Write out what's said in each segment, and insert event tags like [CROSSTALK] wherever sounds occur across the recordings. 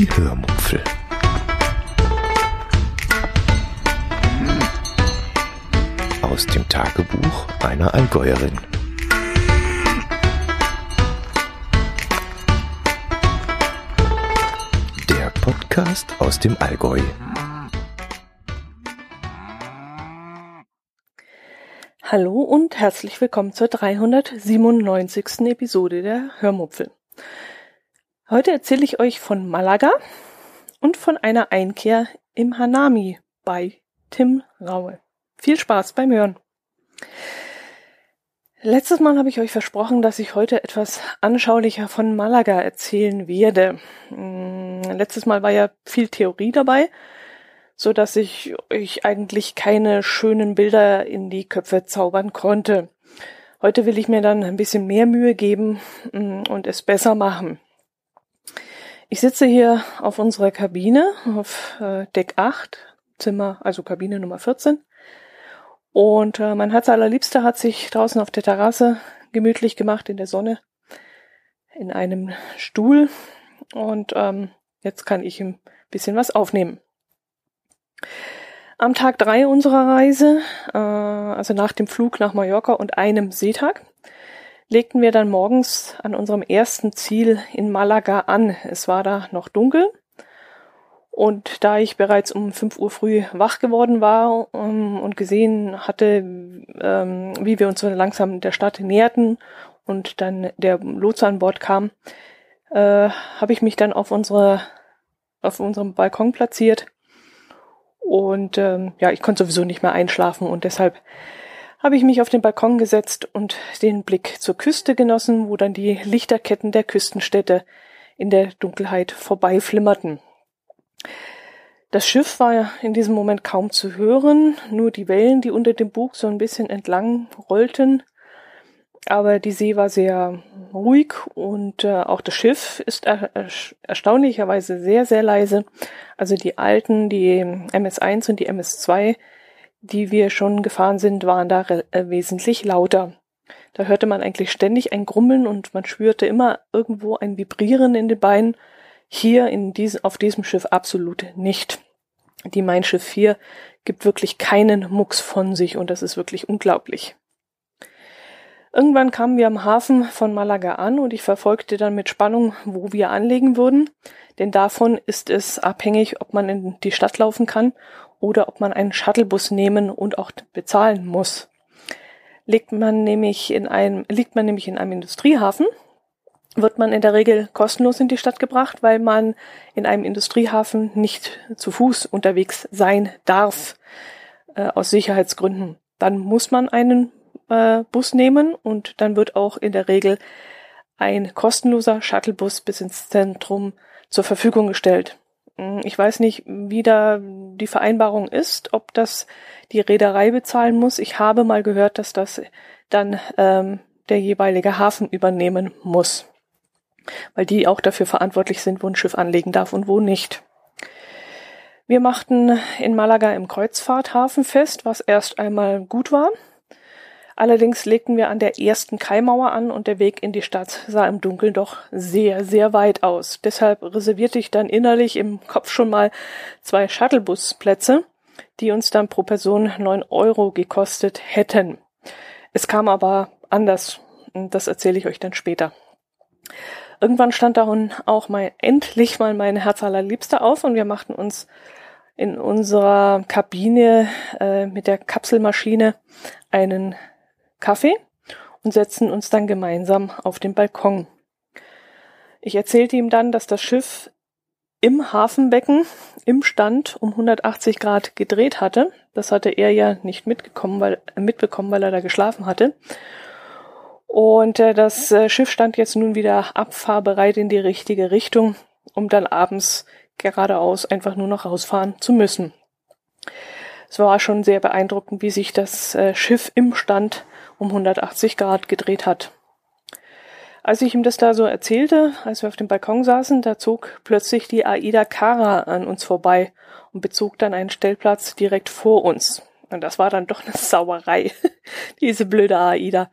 Die Hörmupfel. Aus dem Tagebuch einer Allgäuerin. Der Podcast aus dem Allgäu. Hallo und herzlich willkommen zur 397. Episode der Hörmupfel. Heute erzähle ich euch von Malaga und von einer Einkehr im Hanami bei Tim Raue. Viel Spaß beim Hören. Letztes Mal habe ich euch versprochen, dass ich heute etwas anschaulicher von Malaga erzählen werde. Hm, letztes Mal war ja viel Theorie dabei, so dass ich euch eigentlich keine schönen Bilder in die Köpfe zaubern konnte. Heute will ich mir dann ein bisschen mehr Mühe geben hm, und es besser machen. Ich sitze hier auf unserer Kabine auf äh, Deck 8, Zimmer, also Kabine Nummer 14. Und äh, mein Herz allerliebster hat sich draußen auf der Terrasse gemütlich gemacht in der Sonne in einem Stuhl. Und ähm, jetzt kann ich ihm bisschen was aufnehmen. Am Tag drei unserer Reise, äh, also nach dem Flug nach Mallorca und einem Seetag, legten wir dann morgens an unserem ersten Ziel in Malaga an. Es war da noch dunkel. Und da ich bereits um 5 Uhr früh wach geworden war um, ähm, und gesehen hatte, ähm, wie wir uns so langsam der Stadt näherten und dann der Lotse an Bord kam, äh, habe ich mich dann auf unsere auf unserem Balkon platziert und ähm, ja, ich konnte sowieso nicht mehr einschlafen und deshalb habe ich mich auf den Balkon gesetzt und den Blick zur Küste genossen, wo dann die Lichterketten der Küstenstädte in der Dunkelheit vorbeiflimmerten. Das Schiff war in diesem Moment kaum zu hören, nur die Wellen, die unter dem Bug so ein bisschen entlang rollten. Aber die See war sehr ruhig und äh, auch das Schiff ist er erstaunlicherweise sehr, sehr leise. Also die alten, die MS1 und die MS2 die wir schon gefahren sind, waren da äh, wesentlich lauter. Da hörte man eigentlich ständig ein Grummeln und man spürte immer irgendwo ein Vibrieren in den Beinen. Hier in diesem, auf diesem Schiff absolut nicht. Die Mein Schiff 4 gibt wirklich keinen Mucks von sich und das ist wirklich unglaublich. Irgendwann kamen wir am Hafen von Malaga an und ich verfolgte dann mit Spannung, wo wir anlegen würden, denn davon ist es abhängig, ob man in die Stadt laufen kann oder ob man einen Shuttlebus nehmen und auch bezahlen muss. Liegt man nämlich in einem, liegt man nämlich in einem Industriehafen, wird man in der Regel kostenlos in die Stadt gebracht, weil man in einem Industriehafen nicht zu Fuß unterwegs sein darf, äh, aus Sicherheitsgründen. Dann muss man einen äh, Bus nehmen und dann wird auch in der Regel ein kostenloser Shuttlebus bis ins Zentrum zur Verfügung gestellt. Hm, ich weiß nicht, wie da die Vereinbarung ist, ob das die Reederei bezahlen muss. Ich habe mal gehört, dass das dann ähm, der jeweilige Hafen übernehmen muss, weil die auch dafür verantwortlich sind, wo ein Schiff anlegen darf und wo nicht. Wir machten in Malaga im Kreuzfahrthafen fest, was erst einmal gut war. Allerdings legten wir an der ersten Kaimauer an und der Weg in die Stadt sah im Dunkeln doch sehr, sehr weit aus. Deshalb reservierte ich dann innerlich im Kopf schon mal zwei Shuttlebusplätze, die uns dann pro Person neun Euro gekostet hätten. Es kam aber anders. Das erzähle ich euch dann später. Irgendwann stand dann auch mal endlich mal mein Herz allerliebster auf und wir machten uns in unserer Kabine äh, mit der Kapselmaschine einen Kaffee und setzten uns dann gemeinsam auf den Balkon. Ich erzählte ihm dann, dass das Schiff im Hafenbecken im Stand um 180 Grad gedreht hatte. Das hatte er ja nicht mitgekommen, weil, mitbekommen, weil er da geschlafen hatte. Und äh, das äh, Schiff stand jetzt nun wieder abfahrbereit in die richtige Richtung, um dann abends geradeaus einfach nur noch rausfahren zu müssen. Es war schon sehr beeindruckend, wie sich das äh, Schiff im Stand um 180 Grad gedreht hat. Als ich ihm das da so erzählte, als wir auf dem Balkon saßen, da zog plötzlich die Aida Cara an uns vorbei und bezog dann einen Stellplatz direkt vor uns. Und das war dann doch eine [LAUGHS] Sauerei. Diese blöde AIDA.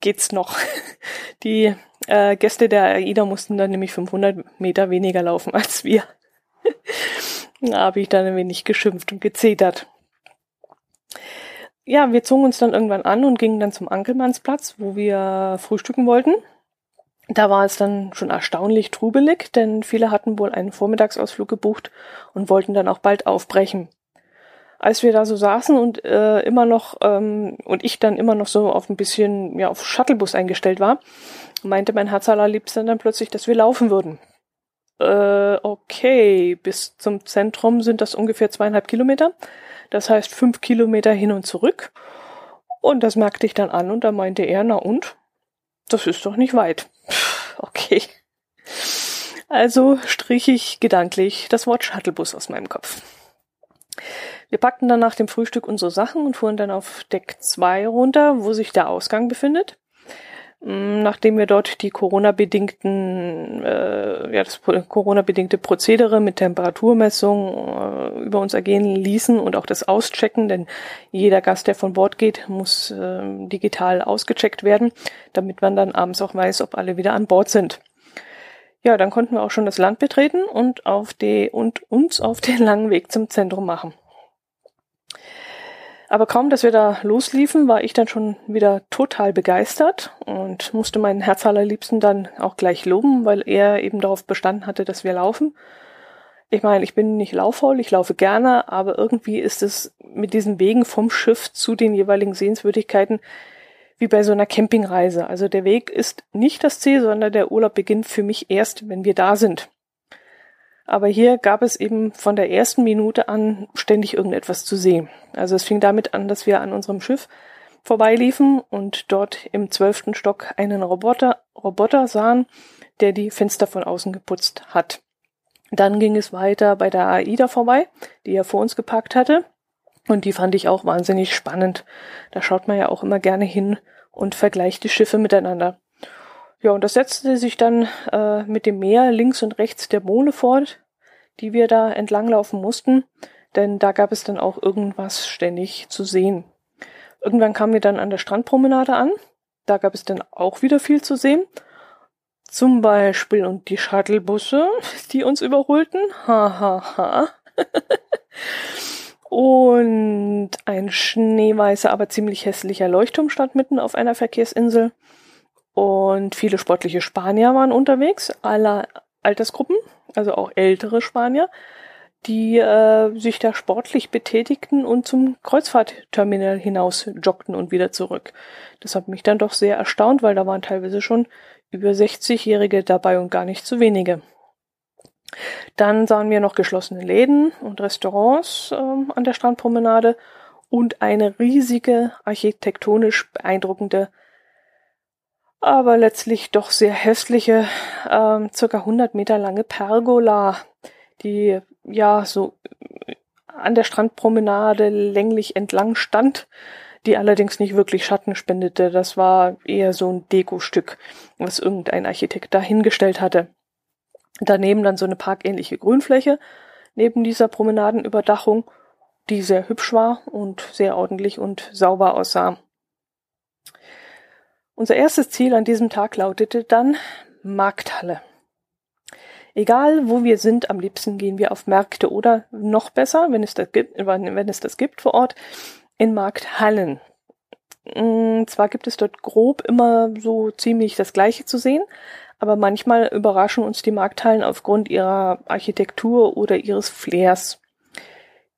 Geht's noch? [LAUGHS] Die äh, Gäste der AIDA mussten dann nämlich 500 Meter weniger laufen als wir. [LAUGHS] da habe ich dann ein wenig geschimpft und gezetert. Ja, wir zogen uns dann irgendwann an und gingen dann zum Ankelmannsplatz, wo wir frühstücken wollten. Da war es dann schon erstaunlich trubelig, denn viele hatten wohl einen Vormittagsausflug gebucht und wollten dann auch bald aufbrechen. Als wir da so saßen und äh, immer noch ähm, und ich dann immer noch so auf ein bisschen ja auf Shuttlebus eingestellt war, meinte mein Herz allerliebster dann plötzlich, dass wir laufen würden. Äh, okay, bis zum Zentrum sind das ungefähr zweieinhalb Kilometer. Das heißt fünf Kilometer hin und zurück. Und das merkte ich dann an und da meinte er, na und? Das ist doch nicht weit. Okay. Also strich ich gedanklich das Wort Shuttlebus aus meinem Kopf. Wir packten dann nach dem Frühstück unsere Sachen und fuhren dann auf Deck 2 runter, wo sich der Ausgang befindet. Nachdem wir dort die Corona-bedingten, äh, ja, das Corona-bedingte Prozedere mit Temperaturmessung äh, über uns ergehen ließen und auch das Auschecken, denn jeder Gast, der von Bord geht, muss äh, digital ausgecheckt werden, damit man dann abends auch weiß, ob alle wieder an Bord sind. Ja, dann konnten wir auch schon das Land betreten und auf die und uns auf den langen Weg zum Zentrum machen. Aber kaum, dass wir da losliefen, war ich dann schon wieder total begeistert und musste meinen Herz allerliebsten dann auch gleich loben, weil er eben darauf bestanden hatte, dass wir laufen. Ich meine, ich bin nicht lauffaul, ich laufe gerne, aber irgendwie ist es mit diesen Wegen vom Schiff zu den jeweiligen Sehenswürdigkeiten wie bei so einer Campingreise. Also der Weg ist nicht das Ziel, sondern der Urlaub beginnt für mich erst, wenn wir da sind. Aber hier gab es eben von der ersten Minute an ständig irgendetwas zu sehen. Also es fing damit an, dass wir an unserem Schiff vorbeiliefen und dort im zwölften Stock einen Roboter, Roboter sahen, der die Fenster von außen geputzt hat. Dann ging es weiter bei der AIDA vorbei, die er vor uns geparkt hatte. Und die fand ich auch wahnsinnig spannend. Da schaut man ja auch immer gerne hin und vergleicht die Schiffe miteinander. Ja, und das setzte sich dann äh, mit dem Meer links und rechts der Bohne fort, die wir da entlanglaufen mussten, denn da gab es dann auch irgendwas ständig zu sehen. Irgendwann kamen wir dann an der Strandpromenade an, da gab es dann auch wieder viel zu sehen. Zum Beispiel und die Shuttlebusse, [LAUGHS] die uns überholten. Ha, ha, ha. [LAUGHS] und ein schneeweißer, aber ziemlich hässlicher Leuchtturm stand mitten auf einer Verkehrsinsel. Und viele sportliche Spanier waren unterwegs, aller Altersgruppen, also auch ältere Spanier, die äh, sich da sportlich betätigten und zum Kreuzfahrtterminal hinaus joggten und wieder zurück. Das hat mich dann doch sehr erstaunt, weil da waren teilweise schon über 60-Jährige dabei und gar nicht zu wenige. Dann sahen wir noch geschlossene Läden und Restaurants ähm, an der Strandpromenade und eine riesige, architektonisch beeindruckende aber letztlich doch sehr hässliche, ähm, circa 100 Meter lange Pergola, die ja so an der Strandpromenade länglich entlang stand, die allerdings nicht wirklich Schatten spendete. Das war eher so ein Dekostück, was irgendein Architekt dahingestellt hatte. Daneben dann so eine parkähnliche Grünfläche neben dieser Promenadenüberdachung, die sehr hübsch war und sehr ordentlich und sauber aussah. Unser erstes Ziel an diesem Tag lautete dann Markthalle. Egal, wo wir sind, am liebsten gehen wir auf Märkte oder noch besser, wenn es das gibt, wenn es das gibt vor Ort, in Markthallen. Mm, zwar gibt es dort grob immer so ziemlich das Gleiche zu sehen, aber manchmal überraschen uns die Markthallen aufgrund ihrer Architektur oder ihres Flairs.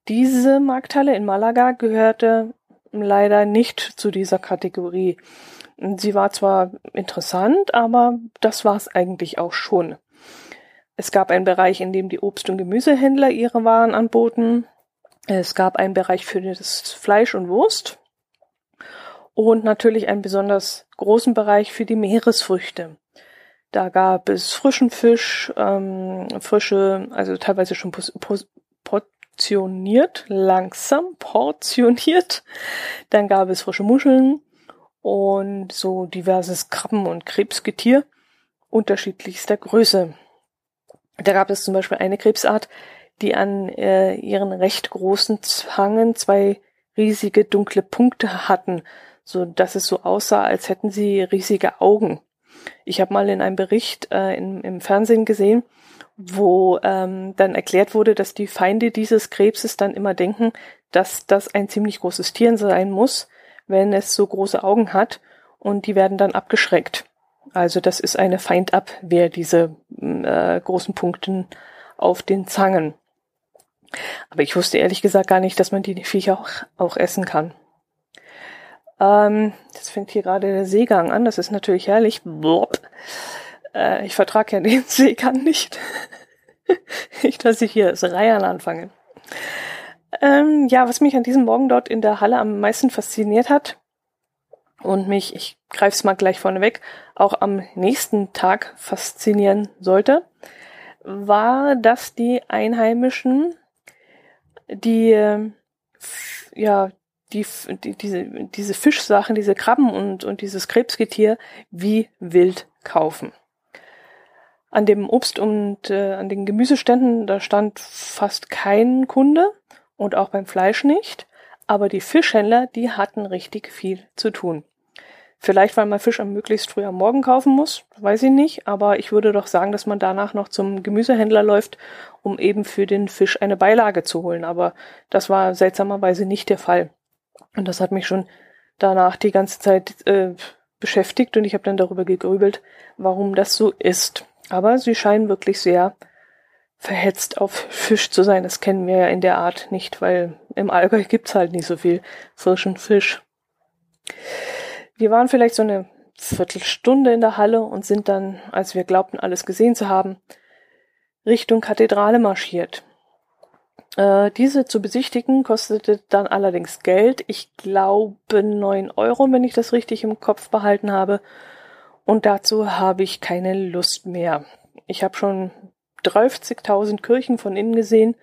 Diese Markthalle in Malaga gehörte leider nicht zu dieser Kategorie. Sie war zwar interessant, aber das war es eigentlich auch schon. Es gab einen Bereich, in dem die Obst- und Gemüsehändler ihre Waren anboten. Es gab einen Bereich für das Fleisch und Wurst. Und natürlich einen besonders großen Bereich für die Meeresfrüchte. Da gab es frischen Fisch, ähm, frische, also teilweise schon portioniert, langsam portioniert. Dann gab es frische Muscheln, und so diverses Krabben- und Krebsgetier unterschiedlichster Größe. Da gab es zum Beispiel eine Krebsart, die an äh, ihren recht großen Zangen zwei riesige dunkle Punkte hatten, so dass es so aussah, als hätten sie riesige Augen. Ich habe mal in einem Bericht äh, in, im Fernsehen gesehen, wo ähm, dann erklärt wurde, dass die Feinde dieses Krebses dann immer denken, dass das ein ziemlich großes Tier sein muss, wenn es so große Augen hat und die werden dann abgeschreckt. Also das ist eine Feindabwehr, diese äh, großen Punkten auf den Zangen. Aber ich wusste ehrlich gesagt gar nicht, dass man die Viecher auch, auch essen kann. Ähm, jetzt fängt hier gerade der Seegang an, das ist natürlich herrlich. Äh, ich vertrage ja den [LAUGHS] Seegang nicht. nicht, [LAUGHS] dass ich hier das Reiern anfange. Ähm, ja, was mich an diesem Morgen dort in der Halle am meisten fasziniert hat und mich, ich greife es mal gleich vorneweg, auch am nächsten Tag faszinieren sollte, war, dass die Einheimischen die ja die, die diese diese Fischsachen, diese Krabben und und dieses Krebsgetier wie wild kaufen. An dem Obst und äh, an den Gemüseständen da stand fast kein Kunde und auch beim Fleisch nicht, aber die Fischhändler, die hatten richtig viel zu tun. Vielleicht, weil man Fisch am möglichst früh am Morgen kaufen muss, weiß ich nicht, aber ich würde doch sagen, dass man danach noch zum Gemüsehändler läuft, um eben für den Fisch eine Beilage zu holen. Aber das war seltsamerweise nicht der Fall. Und das hat mich schon danach die ganze Zeit äh, beschäftigt und ich habe dann darüber gegrübelt, warum das so ist. Aber sie scheinen wirklich sehr verhetzt auf Fisch zu sein. Das kennen wir ja in der Art nicht, weil im Allgäu gibt's halt nicht so viel frischen Fisch. Wir waren vielleicht so eine Viertelstunde in der Halle und sind dann, als wir glaubten, alles gesehen zu haben, Richtung Kathedrale marschiert. Äh, diese zu besichtigen kostete dann allerdings Geld. Ich glaube neun Euro, wenn ich das richtig im Kopf behalten habe. Und dazu habe ich keine Lust mehr. Ich habe schon 30.000 Kirchen von innen gesehen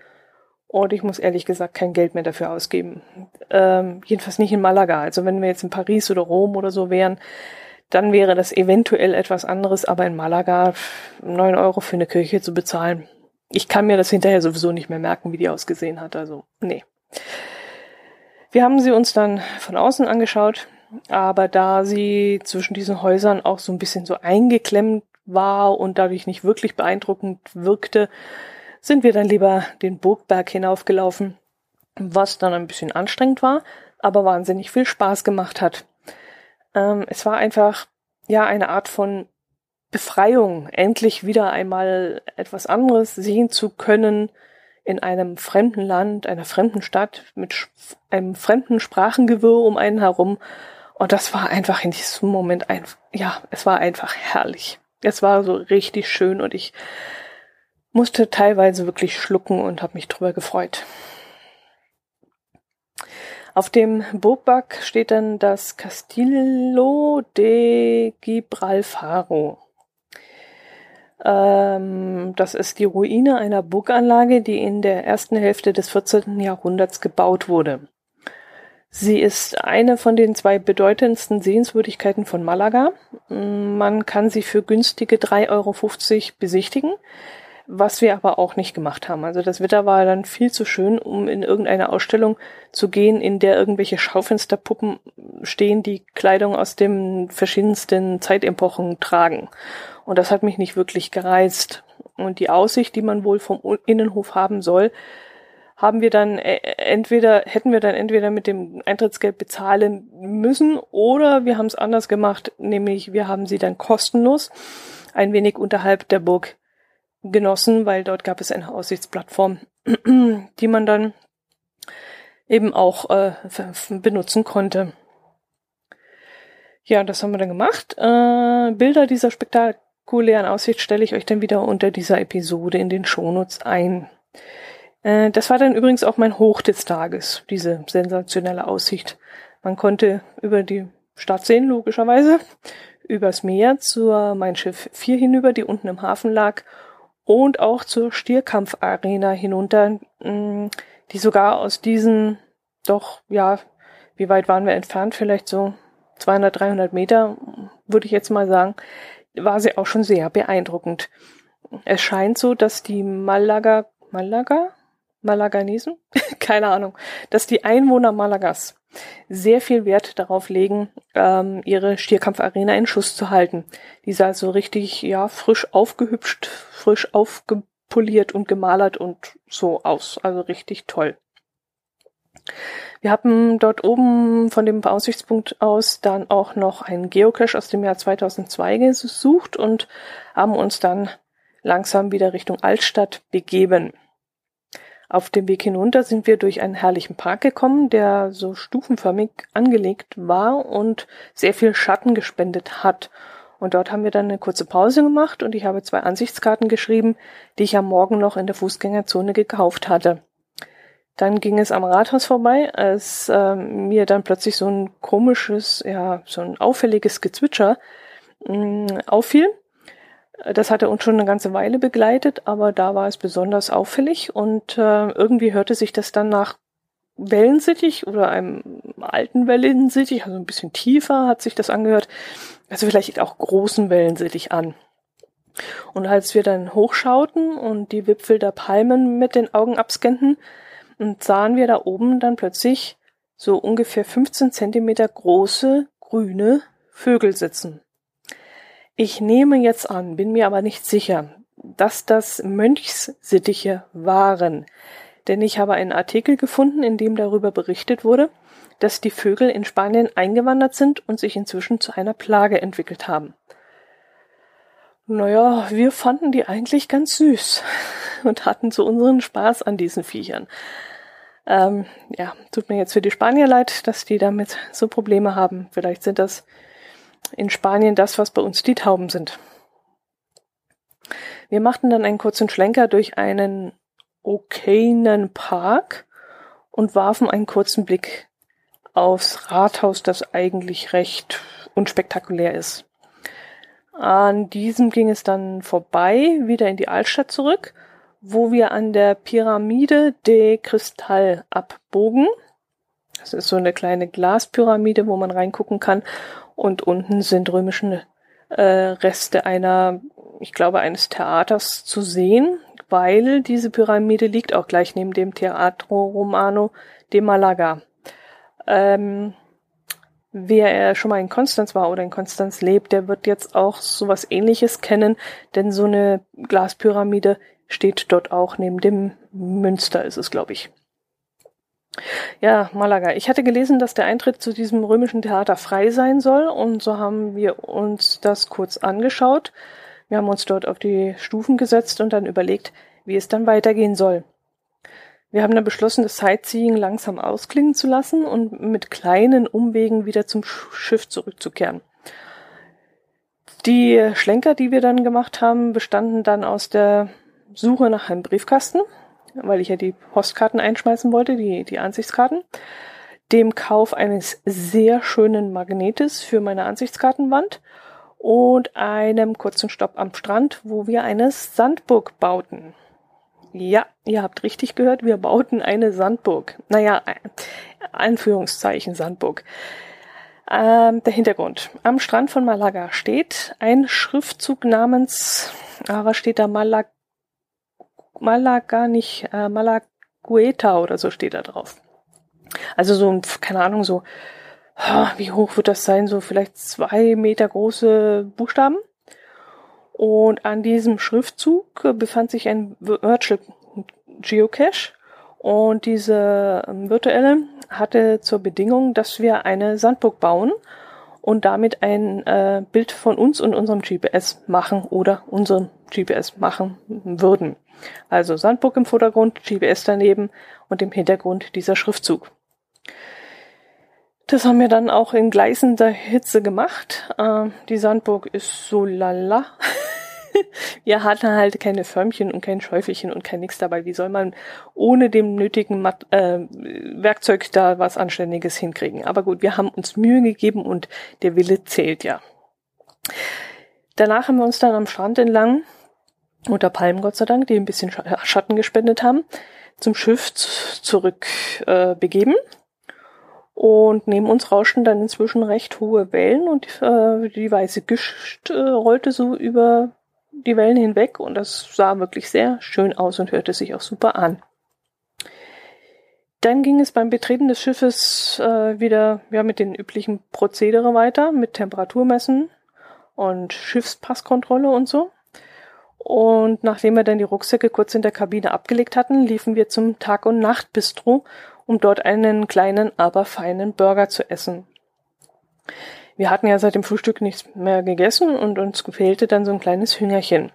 und ich muss ehrlich gesagt kein Geld mehr dafür ausgeben. Ähm, jedenfalls nicht in Malaga. Also wenn wir jetzt in Paris oder Rom oder so wären, dann wäre das eventuell etwas anderes, aber in Malaga neun Euro für eine Kirche zu bezahlen. Ich kann mir das hinterher sowieso nicht mehr merken, wie die ausgesehen hat. Also, nee. Wir haben sie uns dann von außen angeschaut, aber da sie zwischen diesen Häusern auch so ein bisschen so eingeklemmt war und dadurch nicht wirklich beeindruckend wirkte, sind wir dann lieber den Burgberg hinaufgelaufen, was dann ein bisschen anstrengend war, aber wahnsinnig viel Spaß gemacht hat. Ähm, es war einfach, ja, eine Art von Befreiung, endlich wieder einmal etwas anderes sehen zu können in einem fremden Land, einer fremden Stadt mit einem fremden Sprachengewirr um einen herum. Und das war einfach in diesem Moment ein, ja, es war einfach herrlich. Es war so richtig schön und ich musste teilweise wirklich schlucken und habe mich drüber gefreut. Auf dem Burgback steht dann das Castillo de Gibralfaro. Ähm, das ist die Ruine einer Burganlage, die in der ersten Hälfte des 14. Jahrhunderts gebaut wurde. Sie ist eine von den zwei bedeutendsten Sehenswürdigkeiten von Malaga. Man kann sie für günstige 3,50 Euro besichtigen was wir aber auch nicht gemacht haben. Also das Wetter war dann viel zu schön, um in irgendeine Ausstellung zu gehen, in der irgendwelche Schaufensterpuppen stehen, die Kleidung aus den verschiedensten Zeitepochen tragen. Und das hat mich nicht wirklich gereizt. Und die Aussicht, die man wohl vom Innenhof haben soll, haben wir dann äh, entweder, hätten wir dann entweder mit dem Eintrittsgeld bezahlen müssen oder wir haben es anders gemacht, nämlich wir haben sie dann kostenlos ein wenig unterhalb der Burg genossen, weil dort gab es eine Aussichtsplattform, [CLEARS THROAT] die man dann eben auch äh, benutzen konnte. Ja, das haben wir dann gemacht. Äh, Bilder dieser spektakulären Aussicht stelle ich euch dann wieder unter dieser Episode in den Shownotes ein. Äh, das war dann übrigens auch mein Hoch des Tages, diese sensationelle Aussicht. Man konnte über die Stadt sehen, logischerweise, übers Meer zur Mein Schiff 4 hinüber, die unten im Hafen lag, und auch zur Stierkampfarena hinunter, mm, die sogar aus diesen doch, ja, wie weit waren wir entfernt? Vielleicht so 200, 300 Meter, würde ich jetzt mal sagen, war sie auch schon sehr beeindruckend. Es scheint so, dass die Malaga, Malaga? Malaganesen? [LAUGHS] Keine Ahnung. Dass die Einwohner Malagas sehr viel Wert darauf legen, ähm, ihre Stierkampfarena in Schuss zu halten. Die ist also richtig, ja, frisch aufgehübscht, frisch aufge poliert und gemalert und so aus. Also richtig toll. Wir haben dort oben von dem Aussichtspunkt aus dann auch noch einen Geocache aus dem Jahr 2002 gesucht und haben uns dann langsam wieder Richtung Altstadt begeben. Auf dem Weg hinunter sind wir durch einen herrlichen Park gekommen, der so stufenförmig angelegt war und sehr viel Schatten gespendet hat. Und dort haben wir dann eine kurze Pause gemacht und ich habe zwei Ansichtskarten geschrieben, die ich am Morgen noch in der Fußgängerzone gekauft hatte. Dann ging es am Rathaus vorbei, als äh, mir dann plötzlich so ein komisches, ja, so ein auffälliges Gezwitscher mh, mm, auffiel. Das hatte uns schon eine ganze Weile begleitet, aber da war es besonders auffällig und äh, irgendwie hörte sich das dann nach Wellensittich oder einem alten Wellensittich, also ein bisschen tiefer hat sich das angehört, also vielleicht auch großen Wellensittich an. Und als wir dann hochschauten und die Wipfel der Palmen mit den Augen abscannten, sahen wir da oben dann plötzlich so ungefähr 15 Zentimeter große grüne Vögel sitzen. Ich nehme jetzt an, bin mir aber nicht sicher, dass das Mönchssittiche waren, denn ich habe einen Artikel gefunden, in dem darüber berichtet wurde, dass die Vögel in Spanien eingewandert sind und sich inzwischen zu einer Plage entwickelt haben. Naja, wir fanden die eigentlich ganz süß [LAUGHS] und hatten so unseren Spaß an diesen Viechern. Ähm, ja, tut mir jetzt für die Spanier leid, dass die damit so Probleme haben. Vielleicht sind das in Spanien das, was bei uns die Tauben sind. Wir machten dann einen kurzen Schlenker durch einen okayen Park und warfen einen kurzen Blick aufs Rathaus, das eigentlich recht unspektakulär ist. An diesem ging es dann vorbei, wieder in die Altstadt zurück wo wir an der Pyramide de Cristal abbogen. Das ist so eine kleine Glaspyramide, wo man reingucken kann. Und unten sind römische äh, Reste einer, ich glaube, eines Theaters zu sehen, weil diese Pyramide liegt auch gleich neben dem Teatro Romano de Malaga. Ähm, wer schon mal in Konstanz war oder in Konstanz lebt, der wird jetzt auch sowas ähnliches kennen, denn so eine Glaspyramide steht dort auch neben dem Münster, ist es, glaube ich. Ja, Malaga. Ich hatte gelesen, dass der Eintritt zu diesem römischen Theater frei sein soll und so haben wir uns das kurz angeschaut. Wir haben uns dort auf die Stufen gesetzt und dann überlegt, wie es dann weitergehen soll. Wir haben dann beschlossen, das Sightseeing langsam ausklingen zu lassen und mit kleinen Umwegen wieder zum Schiff zurückzukehren. Die Schlenker, die wir dann gemacht haben, bestanden dann aus der Suche nach einem Briefkasten, weil ich ja die Postkarten einschmeißen wollte, die, die Ansichtskarten, dem Kauf eines sehr schönen Magnetes für meine Ansichtskartenwand und einem kurzen Stopp am Strand, wo wir eine Sandburg bauten. Ja, ihr habt richtig gehört, wir bauten eine Sandburg. Naja, Anführungszeichen Sandburg. Ähm, der Hintergrund. Am Strand von Malaga steht ein Schriftzug namens, ah, was steht da? Malaga Malaga, nicht äh, Malagueta oder so steht da drauf. Also so ein, keine Ahnung, so, wie hoch wird das sein? So vielleicht zwei Meter große Buchstaben. Und an diesem Schriftzug befand sich ein Virtual Geocache. Und diese ähm, virtuelle hatte zur Bedingung, dass wir eine Sandburg bauen und damit ein äh, Bild von uns und unserem GPS machen oder unserem GPS machen würden. Also Sandburg im Vordergrund, GPS daneben und im Hintergrund dieser Schriftzug. Das haben wir dann auch in gleißender Hitze gemacht. Äh, die Sandburg ist so lala. [LAUGHS] wir hatten halt keine Förmchen und kein Schäufelchen und kein nix dabei. Wie soll man ohne dem nötigen Mat äh, Werkzeug da was Anständiges hinkriegen? Aber gut, wir haben uns Mühe gegeben und der Wille zählt ja. Danach haben wir uns dann am Strand entlang unter Palmen Gott sei Dank, die ein bisschen Schatten gespendet haben, zum Schiff zurück äh, begeben. Und neben uns rauschten dann inzwischen recht hohe Wellen und äh, die weiße Gischt äh, rollte so über die Wellen hinweg und das sah wirklich sehr schön aus und hörte sich auch super an. Dann ging es beim Betreten des Schiffes äh, wieder ja, mit den üblichen Prozedere weiter, mit Temperaturmessen und Schiffspasskontrolle und so. Und nachdem wir dann die Rucksäcke kurz in der Kabine abgelegt hatten, liefen wir zum Tag- und Nacht-Bistro, um dort einen kleinen, aber feinen Burger zu essen. Wir hatten ja seit dem Frühstück nichts mehr gegessen und uns fehlte dann so ein kleines Hüngerchen.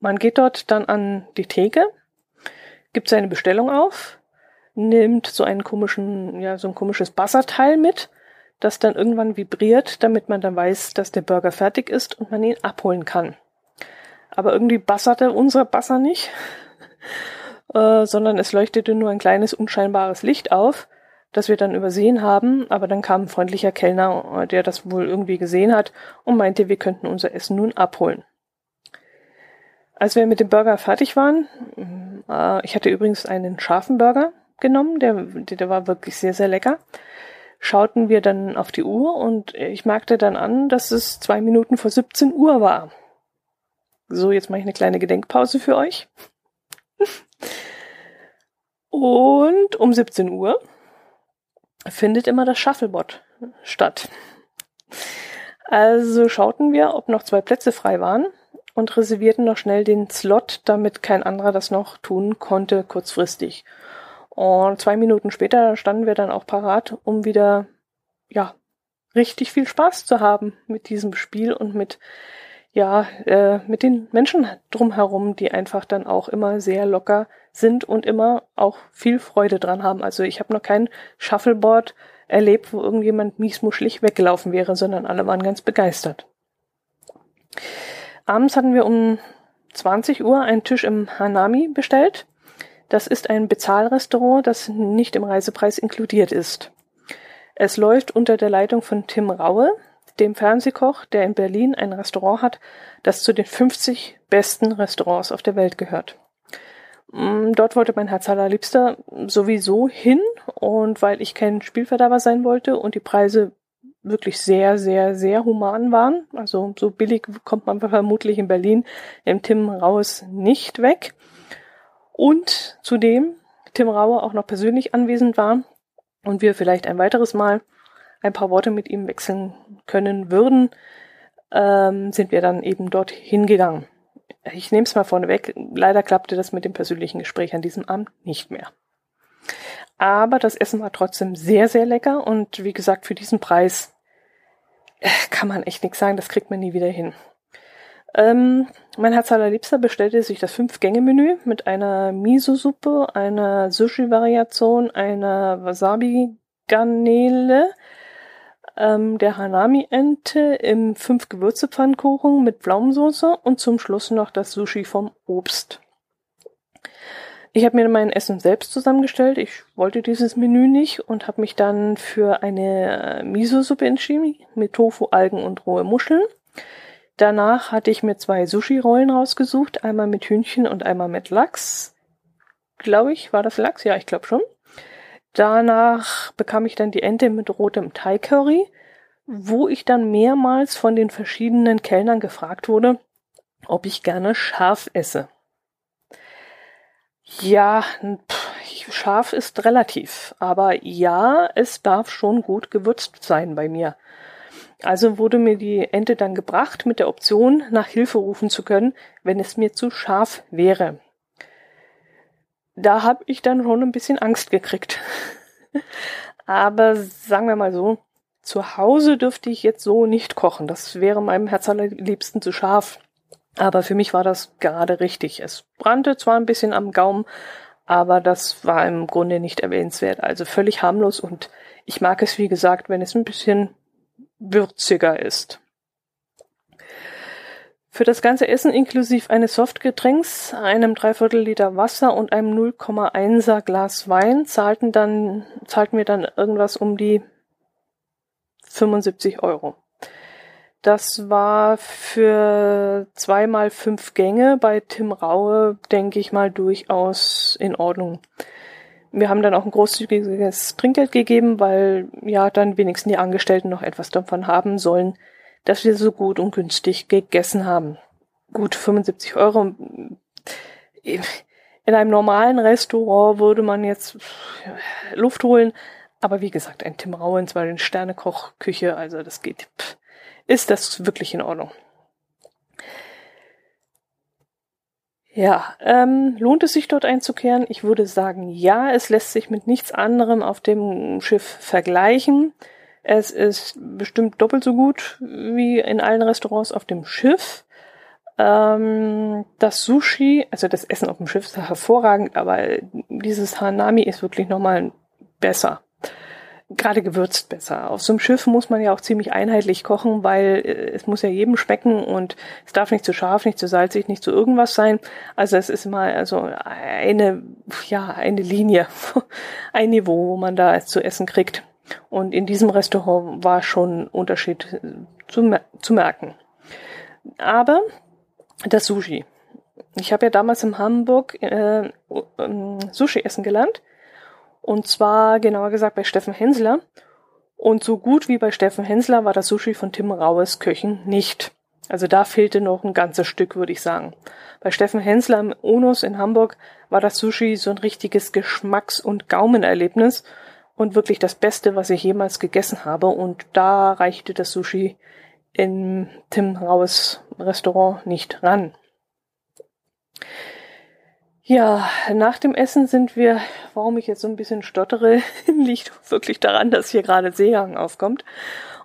Man geht dort dann an die Theke, gibt seine Bestellung auf, nimmt so einen komischen, ja, so ein komisches Basserteil mit, das dann irgendwann vibriert, damit man dann weiß, dass der Burger fertig ist und man ihn abholen kann. Aber irgendwie basserte unser Basser nicht, [LAUGHS] äh, sondern es leuchtete nur ein kleines unscheinbares Licht auf, das wir dann übersehen haben, aber dann kam ein freundlicher Kellner, äh, der das wohl irgendwie gesehen hat und meinte, wir könnten unser Essen nun abholen. Als wir mit dem Burger fertig waren, äh, ich hatte übrigens einen scharfen Burger genommen, der, der war wirklich sehr, sehr lecker, schauten wir dann auf die Uhr und ich merkte dann an, dass es zwei Minuten vor 17 Uhr war. So, jetzt mache ich eine kleine Gedenkpause für euch. Und um 17 Uhr findet immer das Shufflebot statt. Also schauten wir, ob noch zwei Plätze frei waren und reservierten noch schnell den Slot, damit kein anderer das noch tun konnte, kurzfristig. Und zwei Minuten später standen wir dann auch parat, um wieder, ja, richtig viel Spaß zu haben mit diesem Spiel und mit, ja, äh, mit den Menschen drumherum, die einfach dann auch immer sehr locker sind und immer auch viel Freude dran haben. Also ich habe noch kein Shuffleboard erlebt, wo irgendjemand miesmuschlig weggelaufen wäre, sondern alle waren ganz begeistert. Abends hatten wir um 20 Uhr einen Tisch im Hanami bestellt. Das ist ein Bezahlrestaurant, das nicht im Reisepreis inkludiert ist. Es läuft unter der Leitung von Tim Raue, dem Fernsehkoch, der in Berlin ein Restaurant hat, das zu den 50 besten Restaurants auf der Welt gehört. Mm, dort wollte mein Herz allerliebster sowieso hin und weil ich kein Spielverderber sein wollte und die Preise wirklich sehr, sehr, sehr human waren. Also so billig kommt man vermutlich in Berlin im Tim Raues nicht weg. Und zudem Tim Raue auch noch persönlich anwesend war und wir vielleicht ein weiteres Mal ein paar Worte mit ihm wechseln können würden, ähm, sind wir dann eben dort hingegangen. Ich nehme es mal vorneweg, leider klappte das mit dem persönlichen Gespräch an diesem Abend nicht mehr. Aber das Essen war trotzdem sehr, sehr lecker und wie gesagt, für diesen Preis äh, kann man echt nichts sagen, das kriegt man nie wieder hin. Ähm, mein Herz allerliebster bestellte sich das Fünf-Gänge-Menü mit einer Miso-Suppe, einer Sushi-Variation, einer Wasabi-Garnele, ähm, der Hanami-Ente im Fünf-Gewürze-Pfannkuchen mit Pflaumensoße und zum Schluss noch das Sushi vom Obst. Ich habe mir mein Essen selbst zusammengestellt. Ich wollte dieses Menü nicht und habe mich dann für eine Miso-Suppe entschieden mit Tofu, Algen und rohe Muscheln. Danach hatte ich mir zwei Sushi-Rollen rausgesucht, einmal mit Hühnchen und einmal mit Lachs. Glaube ich, war das Lachs? Ja, ich glaube schon. Danach bekam ich dann die Ente mit rotem Thai-Curry, wo ich dann mehrmals von den verschiedenen Kellnern gefragt wurde, ob ich gerne scharf esse. Ja, pff, scharf ist relativ, aber ja, es darf schon gut gewürzt sein bei mir. Also wurde mir die Ente dann gebracht mit der Option, nach Hilfe rufen zu können, wenn es mir zu scharf wäre. Da habe ich dann schon ein bisschen Angst gekriegt. [LAUGHS] Aber sagen wir mal so, zu Hause dürfte ich jetzt so nicht kochen. Das wäre meinem Herz allerliebsten zu scharf. Aber für mich war das gerade richtig. Es brannte zwar ein bisschen am Gaumen, aber das war im Grunde nicht erwähnenswert. Also völlig harmlos und ich mag es, wie gesagt, wenn es ein bisschen würziger ist. Für das ganze Essen inklusive eines Softgetränks, einem Dreiviertel Liter Wasser und einem 0,1er Glas Wein zahlten dann, zahlten wir dann irgendwas um die 75 Euro. Das war für zweimal fünf Gänge bei Tim Raue, denke ich mal, durchaus in Ordnung. Wir haben dann auch ein großzügiges Trinkgeld gegeben, weil ja dann wenigstens die Angestellten noch etwas davon haben sollen, dass wir so gut und günstig gegessen haben. Gut, 75 Euro. In einem normalen Restaurant würde man jetzt Luft holen, aber wie gesagt, ein Tim Raue in zwei Sterne Kochküche, also das geht ist das wirklich in Ordnung. Ja, ähm, lohnt es sich dort einzukehren? Ich würde sagen, ja, es lässt sich mit nichts anderem auf dem Schiff vergleichen. Es ist bestimmt doppelt so gut wie in allen Restaurants auf dem Schiff. Ähm, das Sushi, also das Essen auf dem Schiff ist hervorragend, aber dieses Hanami ist wirklich nochmal besser gerade gewürzt besser. Auf so einem Schiff muss man ja auch ziemlich einheitlich kochen, weil äh, es muss ja jedem schmecken und es darf nicht zu scharf, nicht zu salzig, nicht zu irgendwas sein. Also es ist immer also eine, ja, eine Linie, [LAUGHS] ein Niveau, wo man da zu essen kriegt. Und in diesem Restaurant war schon Unterschied zu, zu merken. Aber das Sushi. Ich habe ja damals in Hamburg äh, Sushi essen gelernt und zwar, genauer gesagt, bei Steffen Hensler. Und so gut wie bei Steffen Hensler war das Sushi von Tim Raues Köchen nicht. Also da fehlte noch ein ganzes Stück, würde ich sagen. Bei Steffen Hensler im Onus in Hamburg war das Sushi so ein richtiges Geschmacks- und Gaumenerlebnis und wirklich das Beste, was ich jemals gegessen habe. Und da reichte das Sushi in Tim Raues Restaurant nicht ran. Ja, nach dem Essen sind wir, warum ich jetzt so ein bisschen stottere, [LAUGHS] liegt wirklich daran, dass hier gerade Seegang aufkommt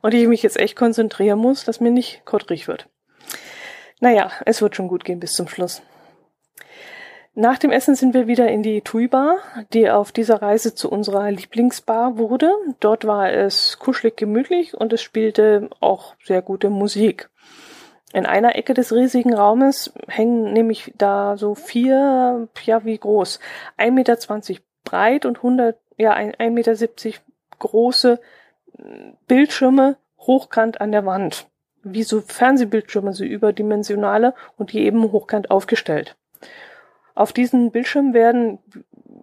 und ich mich jetzt echt konzentrieren muss, dass mir nicht kottrig wird. Naja, es wird schon gut gehen bis zum Schluss. Nach dem Essen sind wir wieder in die Tui Bar, die auf dieser Reise zu unserer Lieblingsbar wurde. Dort war es kuschelig gemütlich und es spielte auch sehr gute Musik. In einer Ecke des riesigen Raumes hängen nämlich da so vier, ja wie groß, 1,20 Meter breit und 100, ja 1,70 Meter große hm, Bildschirme hochkant an der Wand. Wie so Fernsehbildschirme, so überdimensionale und die eben hochkant aufgestellt. Auf diesen Bildschirmen werden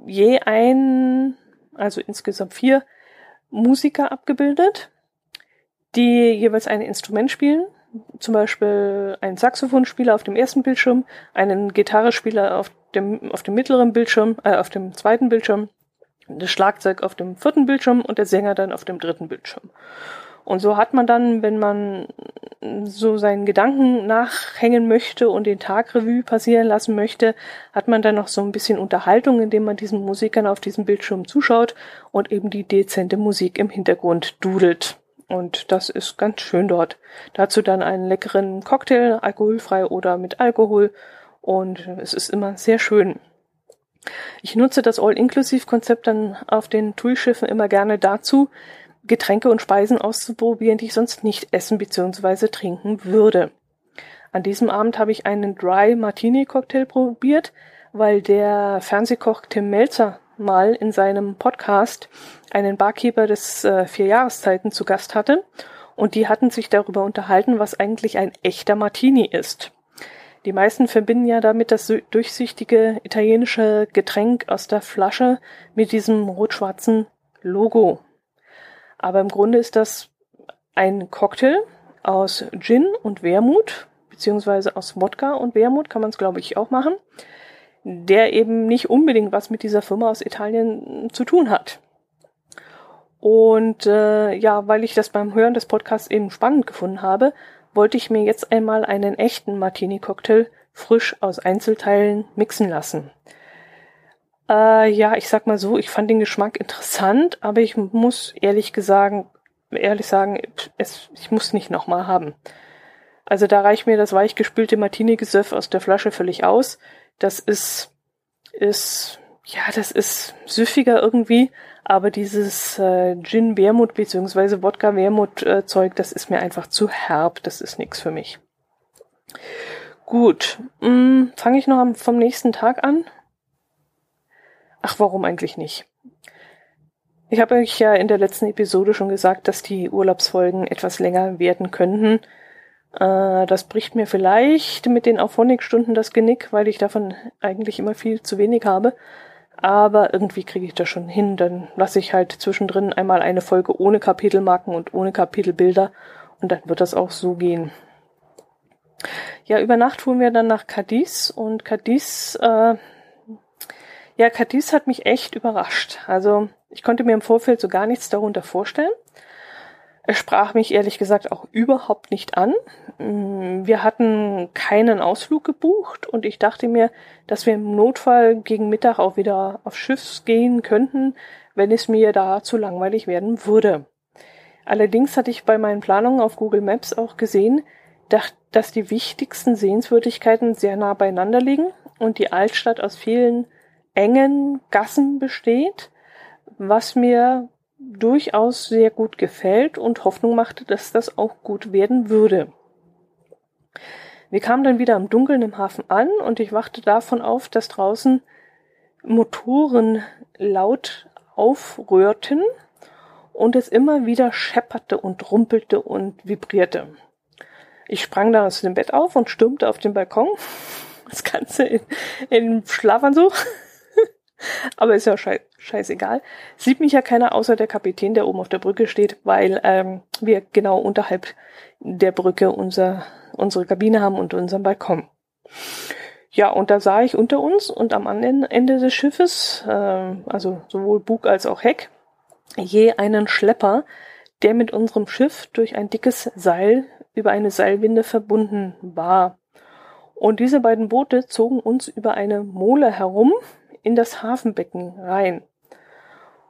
je ein, also insgesamt vier Musiker abgebildet, die jeweils ein Instrument spielen zum Beispiel einen Saxophonspieler auf dem ersten Bildschirm, einen Gitarrespieler auf dem, auf dem mittleren Bildschirm, äh, auf dem zweiten Bildschirm, das Schlagzeug auf dem vierten Bildschirm und der Sänger dann auf dem dritten Bildschirm. Und so hat man dann, wenn man so seinen Gedanken nachhängen möchte und den Tag Revue passieren lassen möchte, hat man dann noch so ein bisschen Unterhaltung, indem man diesen Musikern auf diesem Bildschirm zuschaut und eben die dezente Musik im Hintergrund dudelt. Und das ist ganz schön dort. Dazu dann einen leckeren Cocktail, alkoholfrei oder mit Alkohol. Und es ist immer sehr schön. Ich nutze das All-Inclusive-Konzept dann auf den TUI-Schiffen immer gerne dazu, Getränke und Speisen auszuprobieren, die ich sonst nicht essen bzw. trinken würde. An diesem Abend habe ich einen Dry Martini Cocktail probiert, weil der Fernsehkoch Tim Melzer mal in seinem Podcast einen Barkeeper des äh, Vier Jahreszeiten zu Gast hatte und die hatten sich darüber unterhalten, was eigentlich ein echter Martini ist. Die meisten verbinden ja damit das durchsichtige italienische Getränk aus der Flasche mit diesem rot-schwarzen Logo. Aber im Grunde ist das ein Cocktail aus Gin und Wermut, beziehungsweise aus Wodka und Wermut kann man es, glaube ich, auch machen der eben nicht unbedingt was mit dieser Firma aus Italien zu tun hat. Und äh, ja, weil ich das beim Hören des Podcasts eben spannend gefunden habe, wollte ich mir jetzt einmal einen echten Martini-Cocktail frisch aus Einzelteilen mixen lassen. Äh, ja, ich sag mal so, ich fand den Geschmack interessant, aber ich muss ehrlich gesagt, ehrlich sagen, es, ich muss nicht nochmal haben. Also da reicht mir das weichgespülte Martini-Gesöff aus der Flasche völlig aus. Das ist, ist, ja, das ist süffiger irgendwie, aber dieses äh, Gin Wermut beziehungsweise Wodka Wermut äh, das ist mir einfach zu herb, das ist nichts für mich. Gut, hm, fange ich noch am, vom nächsten Tag an? Ach, warum eigentlich nicht? Ich habe euch ja in der letzten Episode schon gesagt, dass die Urlaubsfolgen etwas länger werden könnten. Äh, das bricht mir vielleicht mit den Auphonic-Stunden das Genick, weil ich davon eigentlich immer viel zu wenig habe. Aber irgendwie kriege ich das schon hin. Dann lasse ich halt zwischendrin einmal eine Folge ohne Kapitelmarken und ohne Kapitelbilder und dann wird das auch so gehen. Ja, über Nacht fuhren wir dann nach Cadiz und Cadiz, äh, ja, Cadiz hat mich echt überrascht. Also ich konnte mir im Vorfeld so gar nichts darunter vorstellen. Es sprach mich ehrlich gesagt auch überhaupt nicht an. Mm, wir hatten keinen Ausflug gebucht und ich dachte mir, dass wir im Notfall gegen Mittag auch wieder auf Schiffs gehen könnten, wenn es mir da zu langweilig werden würde. Allerdings hatte ich bei meinen Planungen auf Google Maps auch gesehen, dass die wichtigsten Sehenswürdigkeiten sehr nah beieinander liegen und die Altstadt aus vielen engen Gassen besteht, was mir durchaus sehr gut gefällt und Hoffnung machte, dass das auch gut werden würde. Wir kamen dann wieder im Dunkeln im Hafen an und ich wachte davon auf, dass draußen Motoren laut aufrührten und es immer wieder schepperte und rumpelte und vibrierte. Ich sprang dann aus dem Bett auf und stürmte auf den Balkon. [LAUGHS] Das Ganze in, in Schlafanzug. [LAUGHS] Aber ist ja schei scheißegal. Sieht mich ja keiner außer der Kapitän, der oben auf der Brücke steht, weil ähm, wir genau unterhalb der Brücke unser, unsere Kabine haben und unseren Balkon. Ja, und da sah ich unter uns und am anderen Ende des Schiffes, äh, also sowohl Bug als auch Heck, je einen Schlepper, der mit unserem Schiff durch ein dickes Seil über eine Seilwinde verbunden war. Und diese beiden Boote zogen uns über eine Mole herum in das Hafenbecken rein.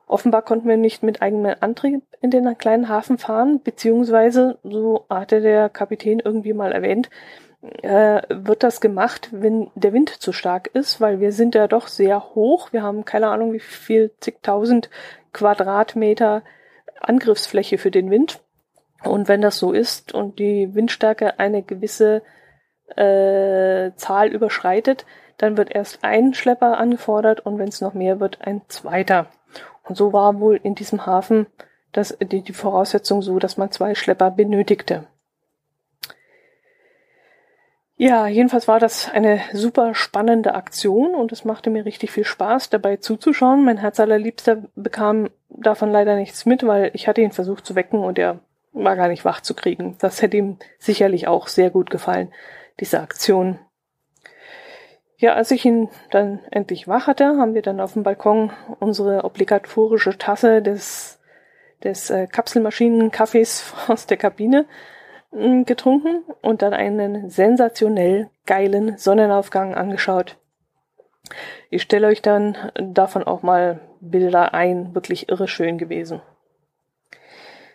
Offenbar konnten wir nicht mit eigenem Antrieb in den kleinen Hafen fahren, beziehungsweise, so hatte der Kapitän irgendwie mal erwähnt, äh, wird das gemacht, wenn der Wind zu stark ist, weil wir sind ja doch sehr hoch. Wir haben keine Ahnung, wie viel zigtausend Quadratmeter Angriffsfläche für den Wind. Und wenn das so ist und die Windstärke eine gewisse äh, Zahl überschreitet, dann wird erst ein Schlepper angefordert und wenn es noch mehr wird, ein zweiter. Und so war wohl in diesem Hafen das, die, die Voraussetzung so, dass man zwei Schlepper benötigte. Ja, jedenfalls war das eine super spannende Aktion und es machte mir richtig viel Spaß, dabei zuzuschauen. Mein Herz allerliebster bekam davon leider nichts mit, weil ich hatte ihn versucht zu wecken und er war gar nicht wach zu kriegen. Das hätte ihm sicherlich auch sehr gut gefallen, diese Aktion. Ja, als ich ihn dann endlich wach hatte, haben wir dann auf dem Balkon unsere obligatorische Tasse des, des äh, Kapselmaschinenkaffees [LAUGHS] aus der Kabine äh, getrunken und dann einen sensationell geilen Sonnenaufgang angeschaut. Ich stelle euch dann davon auch mal Bilder ein, wirklich irre schön gewesen.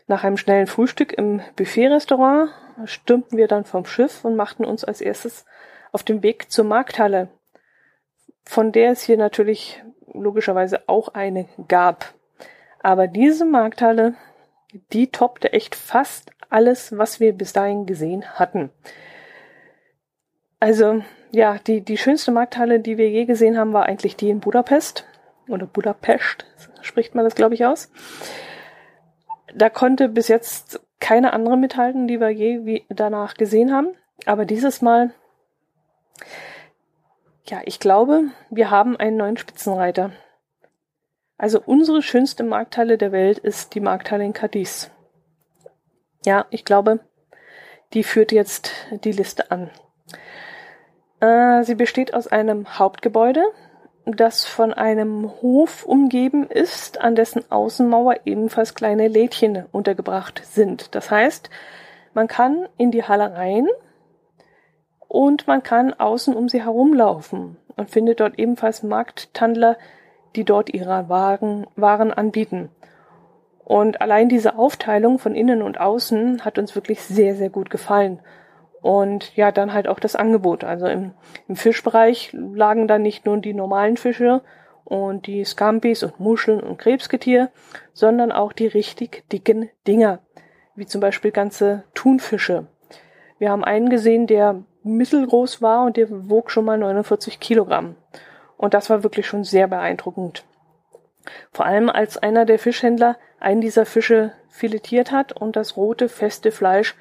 Nach einem schnellen Frühstück im Buffet-Restaurant stürmten wir dann vom Schiff und machten uns als erstes auf dem Weg zur Markthalle, von der es hier natürlich logischerweise auch eine gab. Aber diese Markthalle, die toppte echt fast alles, was wir bis dahin gesehen hatten. Also, ja, die, die schönste Markthalle, die wir je gesehen haben, war eigentlich die in Budapest. Oder Budapest, spricht man das, glaube ich, aus. Da konnte bis jetzt keine andere mithalten, die wir je wie danach gesehen haben. Aber dieses Mal ja, ich glaube, wir haben einen neuen Spitzenreiter. Also unsere schönste Markthalle der Welt ist die Markthalle in Cadiz. Ja, ich glaube, die führt jetzt die Liste an. Äh, sie besteht aus einem Hauptgebäude, das von einem Hof umgeben ist, an dessen Außenmauer ebenfalls kleine Lädchen untergebracht sind. Das heißt, man kann in die Halle rein, und man kann außen um sie herumlaufen und findet dort ebenfalls Markttandler, die dort ihre Waren, Waren anbieten. Und allein diese Aufteilung von innen und außen hat uns wirklich sehr, sehr gut gefallen. Und ja, dann halt auch das Angebot. Also im, im Fischbereich lagen dann nicht nur die normalen Fische und die Scampis und Muscheln und Krebsgetier, sondern auch die richtig dicken Dinger, wie zum Beispiel ganze Thunfische. Wir haben einen gesehen, der mittelgroß war und der wog schon mal 49 Kilogramm. Und das war wirklich schon sehr beeindruckend. Vor allem als einer der Fischhändler einen dieser Fische filetiert hat und das rote, feste Fleisch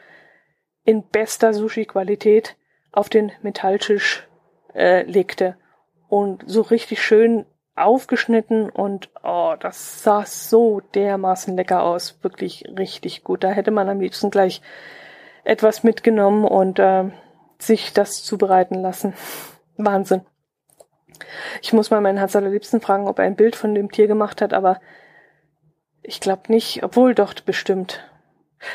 in bester Sushi-Qualität auf den Metalltisch äh, legte und so richtig schön aufgeschnitten und oh, das sah so dermaßen lecker aus, wirklich richtig gut. Da hätte man am liebsten gleich etwas mitgenommen und äh, sich das zubereiten lassen. [LAUGHS] Wahnsinn. Ich muss mal meinen Herz allerliebsten fragen, ob er ein Bild von dem Tier gemacht hat, aber ich glaube nicht, obwohl doch bestimmt.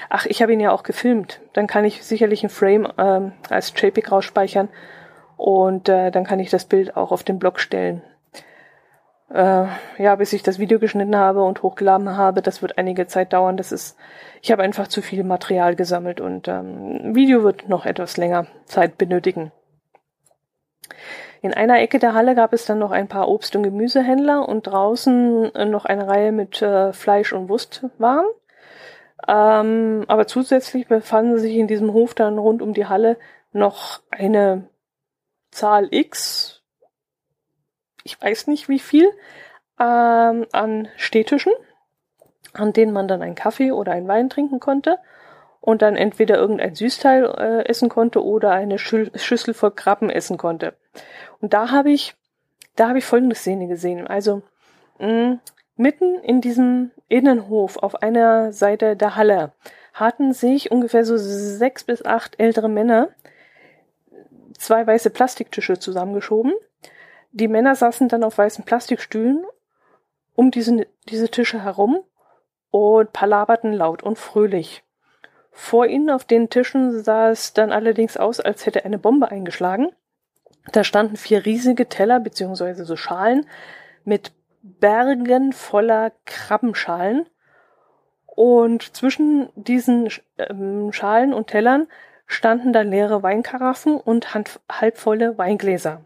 Ach, ich habe ihn ja auch gefilmt. Dann kann ich sicherlich ein Frame ähm, als JPEG rausspeichern und äh, dann kann ich das Bild auch auf den Blog stellen. Äh, ja, bis ich das Video geschnitten habe und hochgeladen habe, das wird einige Zeit dauern. Das ist, ich habe einfach zu viel Material gesammelt und ähm, Video wird noch etwas länger Zeit benötigen. In einer Ecke der Halle gab es dann noch ein paar Obst- und Gemüsehändler und draußen äh, noch eine Reihe mit äh, Fleisch- und Wurstwaren. Ähm, aber zusätzlich befanden sich in diesem Hof dann rund um die Halle noch eine Zahl X, ich weiß nicht wie viel, ähm, an Stehtischen, an denen man dann einen Kaffee oder einen Wein trinken konnte und dann entweder irgendein Süßteil äh, essen konnte oder eine Schü Schüssel voll Krabben essen konnte. Und da habe ich, da habe ich folgende Szene gesehen. Also mh, mitten in diesem Innenhof auf einer Seite der Halle hatten sich ungefähr so sechs bis acht ältere Männer zwei weiße Plastiktische zusammengeschoben. Die Männer saßen dann auf weißen Plastikstühlen um diesen, diese Tische herum und palaberten laut und fröhlich. Vor ihnen auf den Tischen sah es dann allerdings aus, als hätte eine Bombe eingeschlagen. Da standen vier riesige Teller beziehungsweise so Schalen mit Bergen voller Krabbenschalen. Und zwischen diesen ähm, Schalen und Tellern standen da leere Weinkaraffen und halbvolle Weingläser.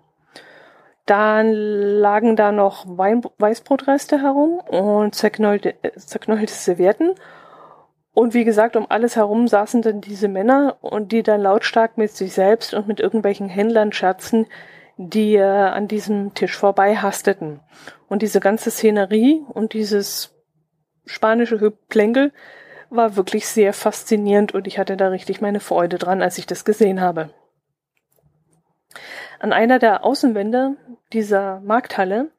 Dann lagen da noch Wein Weißbrotreste herum und zerknollte, zerknollte Servietten. Und wie gesagt, um alles herum saßen dann diese Männer und die dann lautstark mit sich selbst und mit irgendwelchen Händlern scherzen, die äh, an diesem Tisch vorbei hasteten. Und diese ganze Szenerie und dieses spanische Hüplänkel war wirklich sehr faszinierend und ich hatte da richtig meine Freude dran, als ich das gesehen habe. An einer der Außenwände dieser Markthalle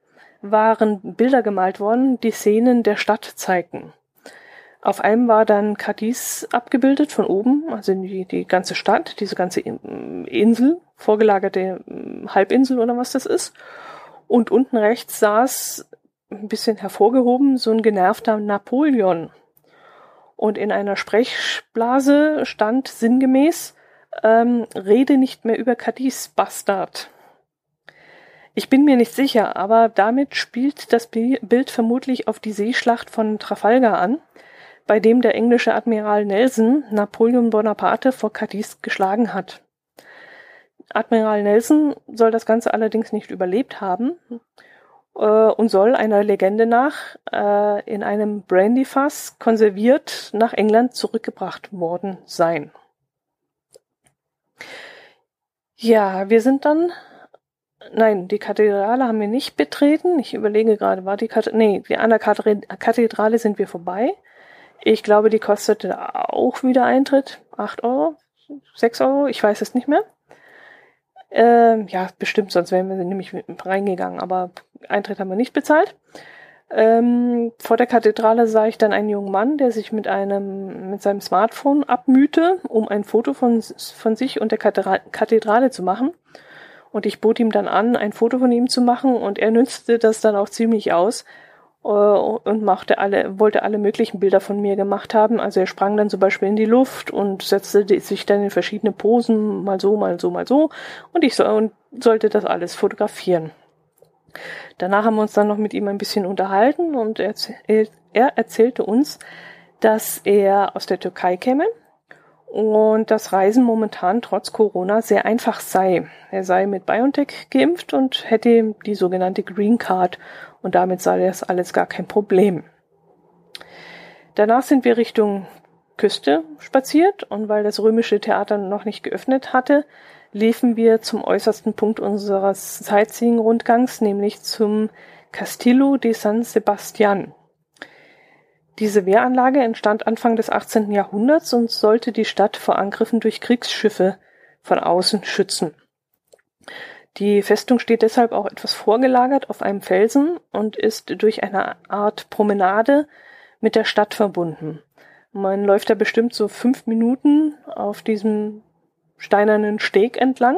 waren Bilder gemalt worden, die Szenen der Stadt zeigten. Auf einem war dann Cadiz abgebildet von oben, also die, die ganze Stadt, diese ganze Insel, vorgelagerte Halbinsel oder was das ist. Und unten rechts saß ein bisschen hervorgehoben so ein genervter Napoleon und in einer Sprechblase stand sinngemäß, ähm, rede nicht mehr über Cadiz, Bastard. Ich bin mir nicht sicher, aber damit spielt das Bild vermutlich auf die Seeschlacht von Trafalgar an, bei dem der englische Admiral Nelson Napoleon Bonaparte vor Cadiz geschlagen hat. Admiral Nelson soll das Ganze allerdings nicht überlebt haben äh, und soll einer Legende nach äh, in einem Brandyfass konserviert nach England zurückgebracht worden sein. Ja, wir sind dann Nein, die Kathedrale haben wir nicht betreten. Ich überlege gerade, war die Kathedrale, nee, die, an der Kathedrale sind wir vorbei. Ich glaube, die kostete auch wieder Eintritt. acht Euro? sechs Euro? Ich weiß es nicht mehr. Ähm, ja, bestimmt, sonst wären wir nämlich reingegangen, aber Eintritt haben wir nicht bezahlt. Ähm, vor der Kathedrale sah ich dann einen jungen Mann, der sich mit einem, mit seinem Smartphone abmühte, um ein Foto von, von sich und der Kathedrale zu machen. Und ich bot ihm dann an, ein Foto von ihm zu machen und er nützte das dann auch ziemlich aus äh, und machte alle, wollte alle möglichen Bilder von mir gemacht haben. Also er sprang dann zum Beispiel in die Luft und setzte sich dann in verschiedene Posen, mal so, mal so, mal so. Und ich so, und sollte das alles fotografieren. Danach haben wir uns dann noch mit ihm ein bisschen unterhalten und er, er erzählte uns, dass er aus der Türkei käme und das Reisen momentan trotz Corona sehr einfach sei. Er sei mit BioNTech geimpft und hätte die sogenannte Green Card und damit sei das alles gar kein Problem. Danach sind wir Richtung Küste spaziert und weil das römische Theater noch nicht geöffnet hatte, liefen wir zum äußersten Punkt unseres Sightseeing-Rundgangs, nämlich zum Castillo de San Sebastian. Diese Wehranlage entstand Anfang des 18. Jahrhunderts und sollte die Stadt vor Angriffen durch Kriegsschiffe von außen schützen. Die Festung steht deshalb auch etwas vorgelagert auf einem Felsen und ist durch eine Art Promenade mit der Stadt verbunden. Man läuft da bestimmt so fünf Minuten auf diesem steinernen Steg entlang,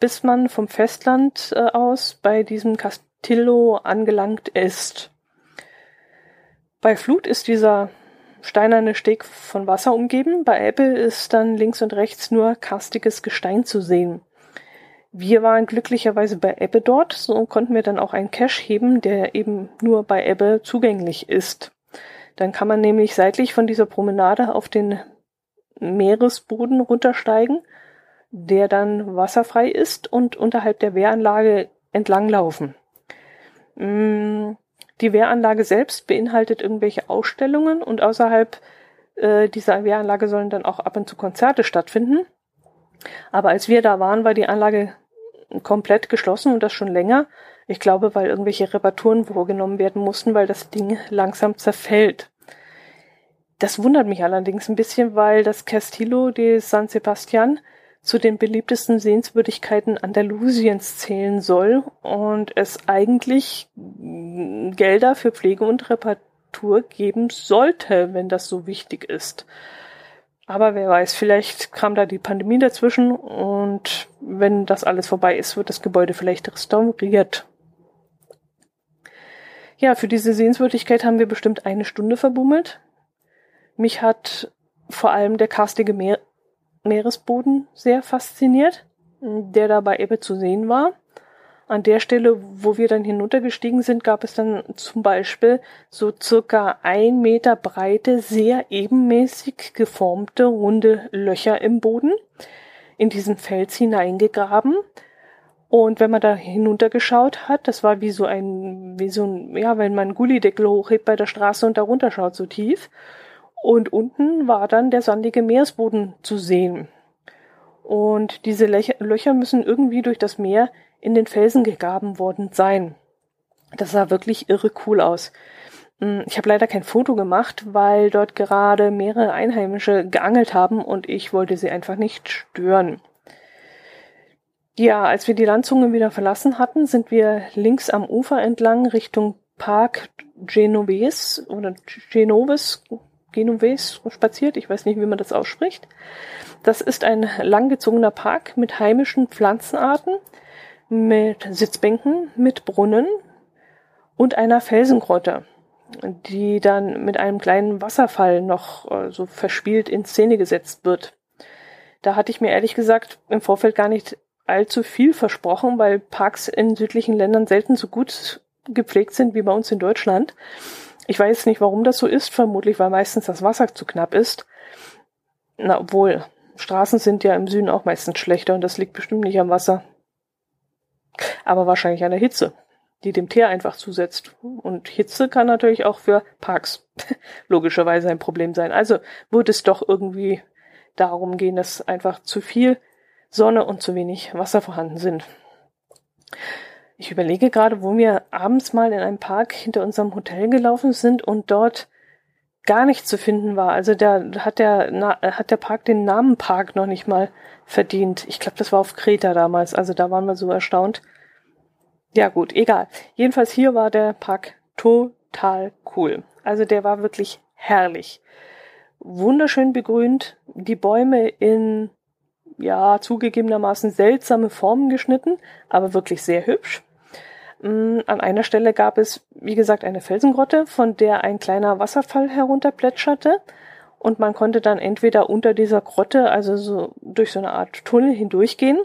bis man vom Festland äh, aus bei diesem Castillo angelangt ist. Bei Flut ist dieser steinerne Steg von Wasser umgeben. Bei Ebbe ist dann links und rechts nur karstiges Gestein zu sehen. Wir waren glücklicherweise bei Ebbe dort, so konnten wir dann auch einen Cache heben, der eben nur bei Ebbe zugänglich ist. Dann kann man nämlich seitlich von dieser Promenade auf den Meeresboden runtersteigen, der dann wasserfrei ist und unterhalb der Wehranlage entlanglaufen. Mm, die Wehranlage selbst beinhaltet irgendwelche Ausstellungen und außerhalb äh, dieser Wehranlage sollen dann auch ab und zu Konzerte stattfinden. Aber als wir da waren, war die Anlage komplett geschlossen und das schon länger. Ich glaube, weil irgendwelche Reparaturen vorgenommen werden mussten, weil das Ding langsam zerfällt. Das wundert mich allerdings ein bisschen, weil das Castillo de San Sebastian zu den beliebtesten Sehenswürdigkeiten Andalusiens zählen soll und es eigentlich Gelder für Pflege und Reparatur geben sollte, wenn das so wichtig ist. Aber wer weiß, vielleicht kam da die Pandemie dazwischen und wenn das alles vorbei ist, wird das Gebäude vielleicht restauriert. Ja, für diese Sehenswürdigkeit haben wir bestimmt eine Stunde verbummelt. Mich hat vor allem der karstige Meer Meeresboden sehr fasziniert, der da bei Ebbe zu sehen war. An der Stelle, wo wir dann hinuntergestiegen sind, gab es dann zum Beispiel so circa ein Meter breite, sehr ebenmäßig geformte, runde Löcher im Boden, in diesen Fels hineingegraben. Und wenn man da hinuntergeschaut hat, das war wie so ein, wie so ein, ja, wenn man einen Gullideckel hochhebt bei der Straße und da runterschaut, so tief. Und unten war dann der sandige Meeresboden zu sehen. Und diese Löcher müssen irgendwie durch das Meer in den Felsen gegraben worden sein. Das sah wirklich irre cool aus. Hm, ich habe leider kein Foto gemacht, weil dort gerade mehrere Einheimische geangelt haben und ich wollte sie einfach nicht stören. Ja, als wir die Landzunge wieder verlassen hatten, sind wir links am Ufer entlang Richtung Park Genoves oder Genoves, Genoves spaziert. Ich weiß nicht, wie man das ausspricht. Das ist ein langgezogener Park mit heimischen Pflanzenarten, mit Sitzbänken, mit Brunnen und einer Felsengrotte, die dann mit einem kleinen Wasserfall noch äh, so verspielt in Szene gesetzt wird. Da hatte ich mir ehrlich gesagt im Vorfeld gar nicht allzu viel versprochen, weil Parks in südlichen Ländern selten so gut gepflegt sind wie bei uns in Deutschland. Ich weiß nicht, warum das so ist, vermutlich weil meistens das Wasser zu knapp ist. Na, obwohl, Straßen sind ja im Süden auch meistens schlechter und das liegt bestimmt nicht am Wasser. Aber wahrscheinlich an der Hitze, die dem Teer einfach zusetzt. Und Hitze kann natürlich auch für Parks [LAUGHS] logischerweise ein Problem sein. Also würde es doch irgendwie darum gehen, dass einfach zu viel Sonne und zu wenig Wasser vorhanden sind. Ich überlege gerade, wo wir abends mal in einem Park hinter unserem Hotel gelaufen sind und dort gar nichts zu finden war. Also der hat der na, hat der Park den Namen Park noch nicht mal verdient. Ich glaube, das war auf Kreta damals. Also da waren wir so erstaunt. Ja gut, egal. Jedenfalls hier war der Park total cool. Also der war wirklich herrlich. Wunderschön begrünt, die Bäume in ja zugegebenermaßen seltsame Formen geschnitten, aber wirklich sehr hübsch. Mm, an einer Stelle gab es, wie gesagt, eine Felsengrotte, von der ein kleiner Wasserfall herunterplätscherte. Und man konnte dann entweder unter dieser Grotte, also so durch so eine Art Tunnel hindurchgehen,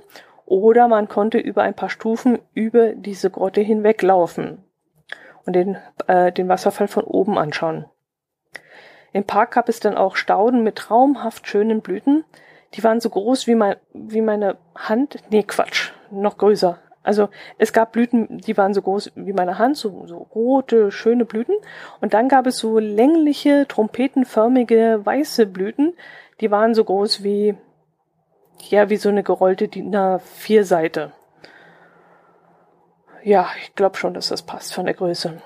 oder man konnte über ein paar Stufen über diese Grotte hinweglaufen und den, äh, den Wasserfall von oben anschauen. Im Park gab es dann auch Stauden mit traumhaft schönen Blüten. Die waren so groß wie, mein, wie meine Hand. Nee, Quatsch, noch größer. Also es gab Blüten, die waren so groß wie meine Hand, so, so rote, schöne Blüten. Und dann gab es so längliche, trompetenförmige, weiße Blüten, die waren so groß wie, ja, wie so eine gerollte DIN A4-Seite. Ja, ich glaube schon, dass das passt von der Größe.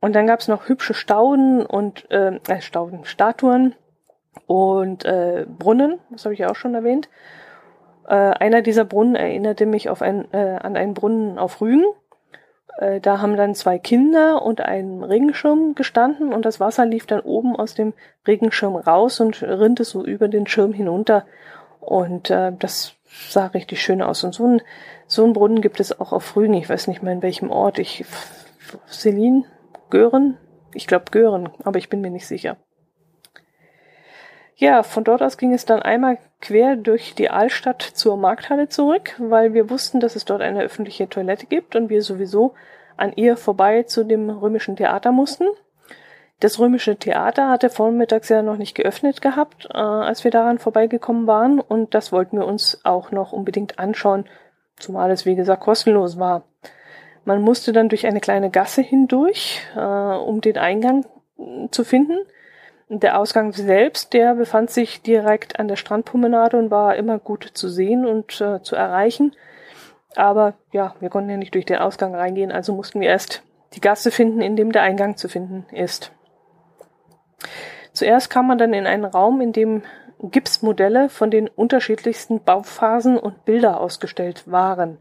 Und dann gab es noch hübsche Stauden und äh, äh, Stauden, Statuen und äh, Brunnen, das habe ich ja auch schon erwähnt. Äh, einer dieser Brunnen erinnerte mich auf ein, äh, an einen Brunnen auf Rügen. Äh, da haben dann zwei Kinder und ein Regenschirm gestanden und das Wasser lief dann oben aus dem Regenschirm raus und rinnte so über den Schirm hinunter. Und äh, das sah richtig schön aus. Und so ein, so ein Brunnen gibt es auch auf Rügen. Ich weiß nicht mehr in welchem Ort. Ich, Selin, Gören? Ich glaube Gören, aber ich bin mir nicht sicher. Ja, von dort aus ging es dann einmal quer durch die Altstadt zur Markthalle zurück, weil wir wussten, dass es dort eine öffentliche Toilette gibt und wir sowieso an ihr vorbei zu dem römischen Theater mussten. Das römische Theater hatte vormittags ja noch nicht geöffnet gehabt, äh, als wir daran vorbeigekommen waren und das wollten wir uns auch noch unbedingt anschauen, zumal es wie gesagt kostenlos war. Man musste dann durch eine kleine Gasse hindurch, äh, um den Eingang zu finden. Der Ausgang selbst, der befand sich direkt an der Strandpromenade und war immer gut zu sehen und äh, zu erreichen. Aber ja, wir konnten ja nicht durch den Ausgang reingehen, also mussten wir erst die Gasse finden, in dem der Eingang zu finden ist. Zuerst kam man dann in einen Raum, in dem Gipsmodelle von den unterschiedlichsten Bauphasen und Bilder ausgestellt waren.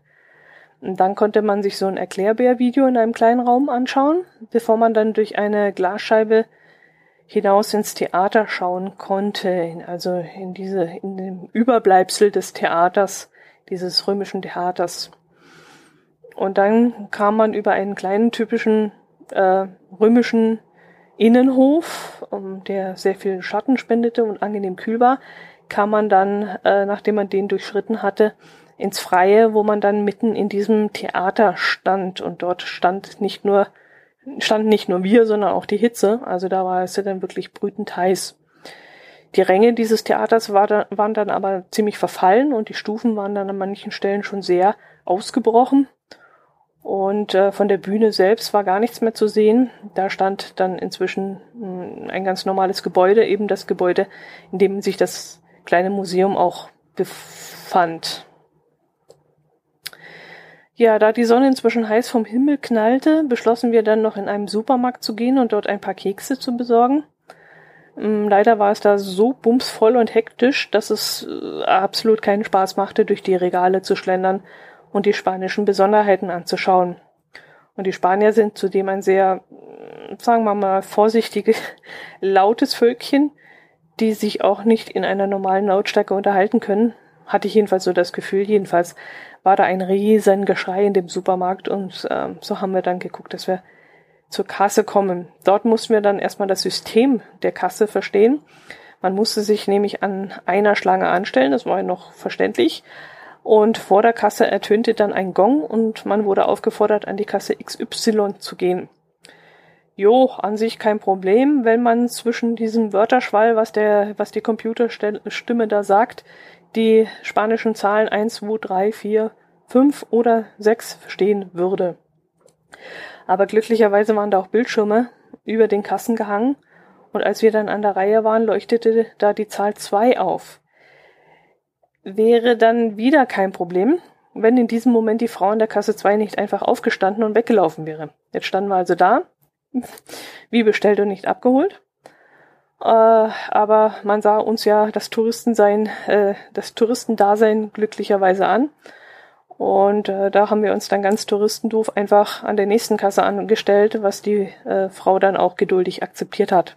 Und dann konnte man sich so ein Erklärbär-Video in einem kleinen Raum anschauen, bevor man dann durch eine Glasscheibe hinaus ins Theater schauen konnte, also in diese, in dem Überbleibsel des Theaters, dieses römischen Theaters. Und dann kam man über einen kleinen typischen äh, römischen Innenhof, um, ähm, der sehr viel Schatten spendete und angenehm kühl war, kam man dann, äh, nachdem man den durchschritten hatte, ins Freie, wo man dann mitten in diesem Theater stand und dort stand nicht nur standen nicht nur wir, sondern auch die Hitze. Also da war es ja dann wirklich brütend heiß. Die Ränge dieses Theaters war da, waren dann aber ziemlich verfallen und die Stufen waren dann an manchen Stellen schon sehr ausgebrochen. Und äh, von der Bühne selbst war gar nichts mehr zu sehen. Da stand dann inzwischen mh, hm, ein ganz normales Gebäude, eben das Gebäude, in dem sich das kleine Museum auch befand. Ja, da die Sonne inzwischen heiß vom Himmel knallte, beschlossen wir dann noch in einem Supermarkt zu gehen und dort ein paar Kekse zu besorgen. Hm, leider war es da so bumsvoll und hektisch, dass es äh, absolut keinen Spaß machte, durch die Regale zu schlendern und die spanischen Besonderheiten anzuschauen. Und die Spanier sind zudem ein sehr, sagen wir mal, vorsichtiges, [LAUGHS] lautes Völkchen, die sich auch nicht in einer normalen Lautstärke unterhalten können. Hatte ich jedenfalls so das Gefühl. Jedenfalls war da ein riesen Geschrei in dem Supermarkt und äh, so haben wir dann geguckt, dass wir zur Kasse kommen. Dort mussten wir dann erstmal das System der Kasse verstehen. Man musste sich nämlich an einer Schlange anstellen, das war ja noch verständlich. Und vor der Kasse ertönte dann ein Gong und man wurde aufgefordert, an die Kasse XY zu gehen. Jo, an sich kein Problem, wenn man zwischen diesem Wörterschwall, was der, was die Computerstimme da sagt, die spanischen Zahlen 1, 2, 3, 4, 5 oder 6 verstehen würde. Aber glücklicherweise waren da auch Bildschirme über den Kassen gehangen und als wir dann an der Reihe waren, leuchtete da die Zahl 2 auf wäre dann wieder kein Problem, wenn in diesem Moment die Frau in der Kasse 2 nicht einfach aufgestanden und weggelaufen wäre. Jetzt standen wir also da, wie bestellt und nicht abgeholt. Äh, aber man sah uns ja das Touristensein, äh, das Touristendasein glücklicherweise an. Und äh, da haben wir uns dann ganz touristendoof einfach an der nächsten Kasse angestellt, was die äh, Frau dann auch geduldig akzeptiert hat.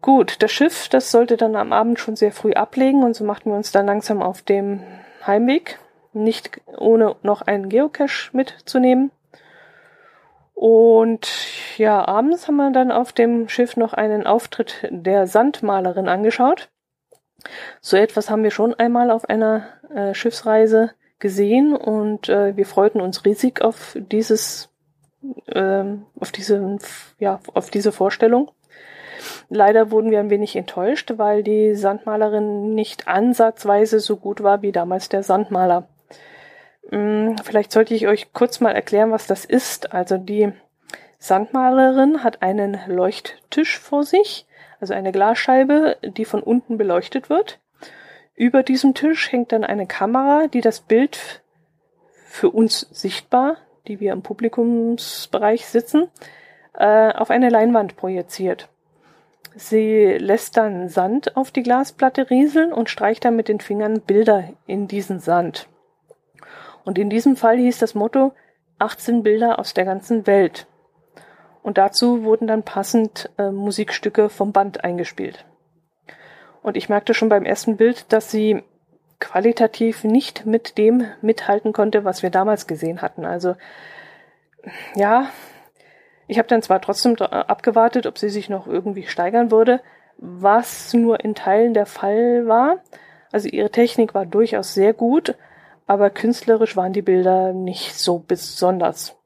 Gut, das Schiff, das sollte dann am Abend schon sehr früh ablegen und so machten wir uns dann langsam auf dem Heimweg, nicht ohne noch einen Geocache mitzunehmen. Und ja, abends haben wir dann auf dem Schiff noch einen Auftritt der Sandmalerin angeschaut. So etwas haben wir schon einmal auf einer äh, Schiffsreise gesehen und äh, wir freuten uns riesig auf dieses, äh, auf diese, ja, auf diese Vorstellung. Leider wurden wir ein wenig enttäuscht, weil die Sandmalerin nicht ansatzweise so gut war wie damals der Sandmaler. Hm, vielleicht sollte ich euch kurz mal erklären, was das ist. Also die Sandmalerin hat einen Leuchttisch vor sich, also eine Glasscheibe, die von unten beleuchtet wird. Über diesem Tisch hängt dann eine Kamera, die das Bild für uns sichtbar, die wir im Publikumsbereich sitzen, äh, auf eine Leinwand projiziert. Sie lässt dann Sand auf die Glasplatte rieseln und streicht dann mit den Fingern Bilder in diesen Sand. Und in diesem Fall hieß das Motto 18 Bilder aus der ganzen Welt. Und dazu wurden dann passend äh, Musikstücke vom Band eingespielt. Und ich merkte schon beim ersten Bild, dass sie qualitativ nicht mit dem mithalten konnte, was wir damals gesehen hatten. Also ja, ich habe dann zwar trotzdem abgewartet, ob sie sich noch irgendwie steigern würde, was nur in Teilen der Fall war. Also ihre Technik war durchaus sehr gut, aber künstlerisch waren die Bilder nicht so besonders.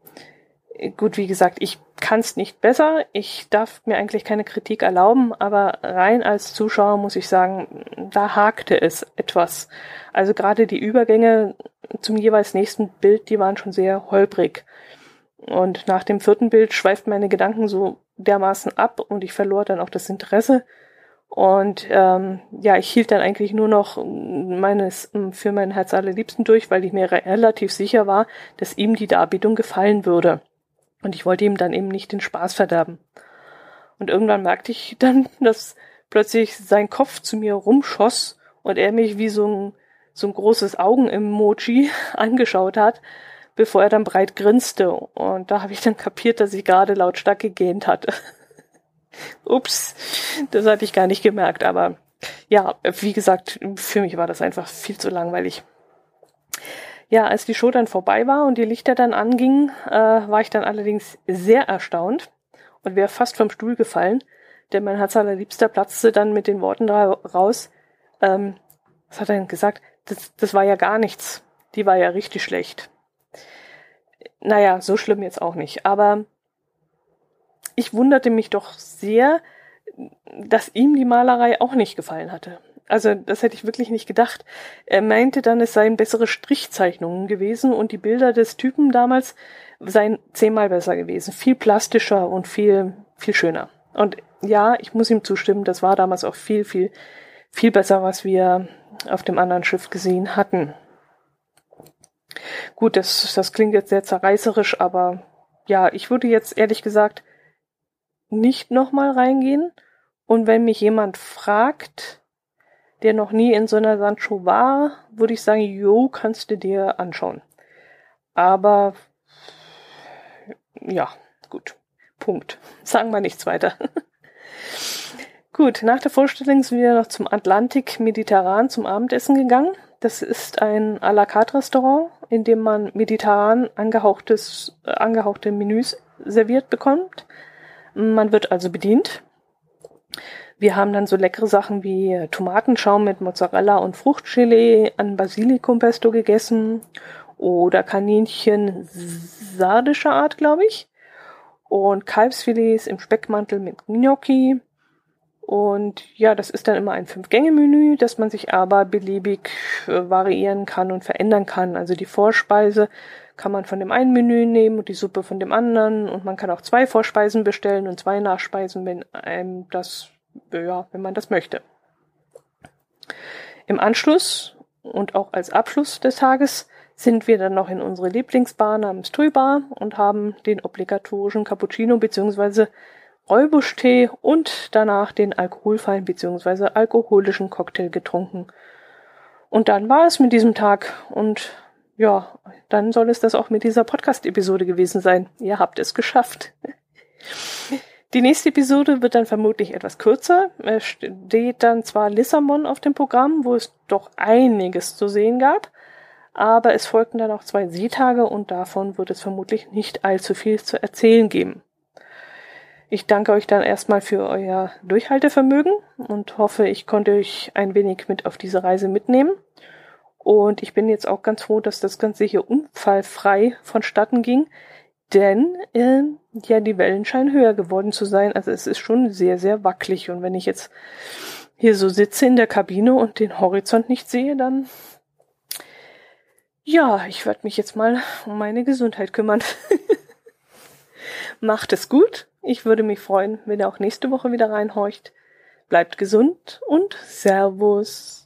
Gut, wie gesagt, ich kann es nicht besser. Ich darf mir eigentlich keine Kritik erlauben, aber rein als Zuschauer muss ich sagen, da hakte es etwas. Also gerade die Übergänge zum jeweils nächsten Bild, die waren schon sehr holprig. Und nach dem vierten Bild schweiften meine Gedanken so dermaßen ab und ich verlor dann auch das Interesse. Und ähm, ja, ich hielt dann eigentlich nur noch meines für mein Herz allerliebsten durch, weil ich mir relativ sicher war, dass ihm die Darbietung gefallen würde. Und ich wollte ihm dann eben nicht den Spaß verderben. Und irgendwann merkte ich dann, [LAUGHS] dass plötzlich sein Kopf zu mir rumschoss und er mich wie so ein, so ein großes Augen-Emoji [LAUGHS] angeschaut hat, bevor er dann breit grinste. Und da habe ich dann kapiert, dass ich gerade lautstark gegähnt hatte. [LAUGHS] Ups, das hatte ich gar nicht gemerkt, aber ja, wie gesagt, für mich war das einfach viel zu langweilig. Ja, als die Show dann vorbei war und die Lichter dann angingen, äh, war ich dann allerdings sehr erstaunt und wäre fast vom Stuhl gefallen, denn mein Herz allerliebster platzte dann mit den Worten raus, ähm, was hat er denn gesagt? Das, das war ja gar nichts. Die war ja richtig schlecht. Naja, so schlimm jetzt auch nicht. Aber ich wunderte mich doch sehr, dass ihm die Malerei auch nicht gefallen hatte. Also das hätte ich wirklich nicht gedacht. Er meinte dann, es seien bessere Strichzeichnungen gewesen und die Bilder des Typen damals seien zehnmal besser gewesen. Viel plastischer und viel, viel schöner. Und ja, ich muss ihm zustimmen, das war damals auch viel, viel, viel besser, was wir auf dem anderen Schiff gesehen hatten. Gut, das, das klingt jetzt sehr zerreißerisch, aber ja, ich würde jetzt ehrlich gesagt nicht nochmal reingehen. Und wenn mich jemand fragt, der noch nie in so einer Sandshow war, würde ich sagen, jo, kannst du dir anschauen. Aber ja, gut. Punkt. [LAUGHS] Sagen wir nichts weiter. [LAUGHS] gut, nach der Vorstellung sind wir noch zum Atlantik Mediterran zum Abendessen gegangen. Das ist ein à la carte Restaurant, in dem man mediterran angehauchtes, äh, angehauchte Menüs serviert bekommt. Man wird also bedient. Wir haben dann so leckere Sachen wie Tomatenschaum mit Mozzarella und Fruchtgelee an Basilikumpesto gegessen oder Kaninchen sardischer Art, glaube ich. Und Kalbsfilets im Speckmantel mit Gnocchi und ja, das ist dann immer ein Fünf-Gänge-Menü, das man sich aber beliebig variieren kann und verändern kann. Also die Vorspeise kann man von dem einen Menü nehmen und die Suppe von dem anderen und man kann auch zwei Vorspeisen bestellen und zwei Nachspeisen, wenn einem das, ja, wenn man das möchte. Im Anschluss und auch als Abschluss des Tages sind wir dann noch in unsere Lieblingsbar namens Tui Bar und haben den obligatorischen Cappuccino beziehungsweise Räubusch-Tee und danach den alkoholfreien bzw. alkoholischen Cocktail getrunken. Und dann war es mit diesem Tag und ja, dann soll es das auch mit dieser Podcast-Episode gewesen sein. Ihr habt es geschafft. Die nächste Episode wird dann vermutlich etwas kürzer. Es steht dann zwar Lissabon auf dem Programm, wo es doch einiges zu sehen gab, aber es folgten dann auch zwei Seetage und davon wird es vermutlich nicht allzu viel zu erzählen geben. Ich danke euch dann erstmal für euer Durchhaltevermögen und hoffe, ich konnte euch ein wenig mit auf diese Reise mitnehmen. Und ich bin jetzt auch ganz froh, dass das Ganze hier unfallfrei vonstatten ging, denn äh, ja, die Wellen scheinen höher geworden zu sein. Also es ist schon sehr, sehr wackelig. Und wenn ich jetzt hier so sitze in der Kabine und den Horizont nicht sehe, dann ja, ich werde mich jetzt mal um meine Gesundheit kümmern. [LAUGHS] Macht es gut ich würde mich freuen, wenn ihr auch nächste Woche wieder reinhorcht. Bleibt gesund und Servus.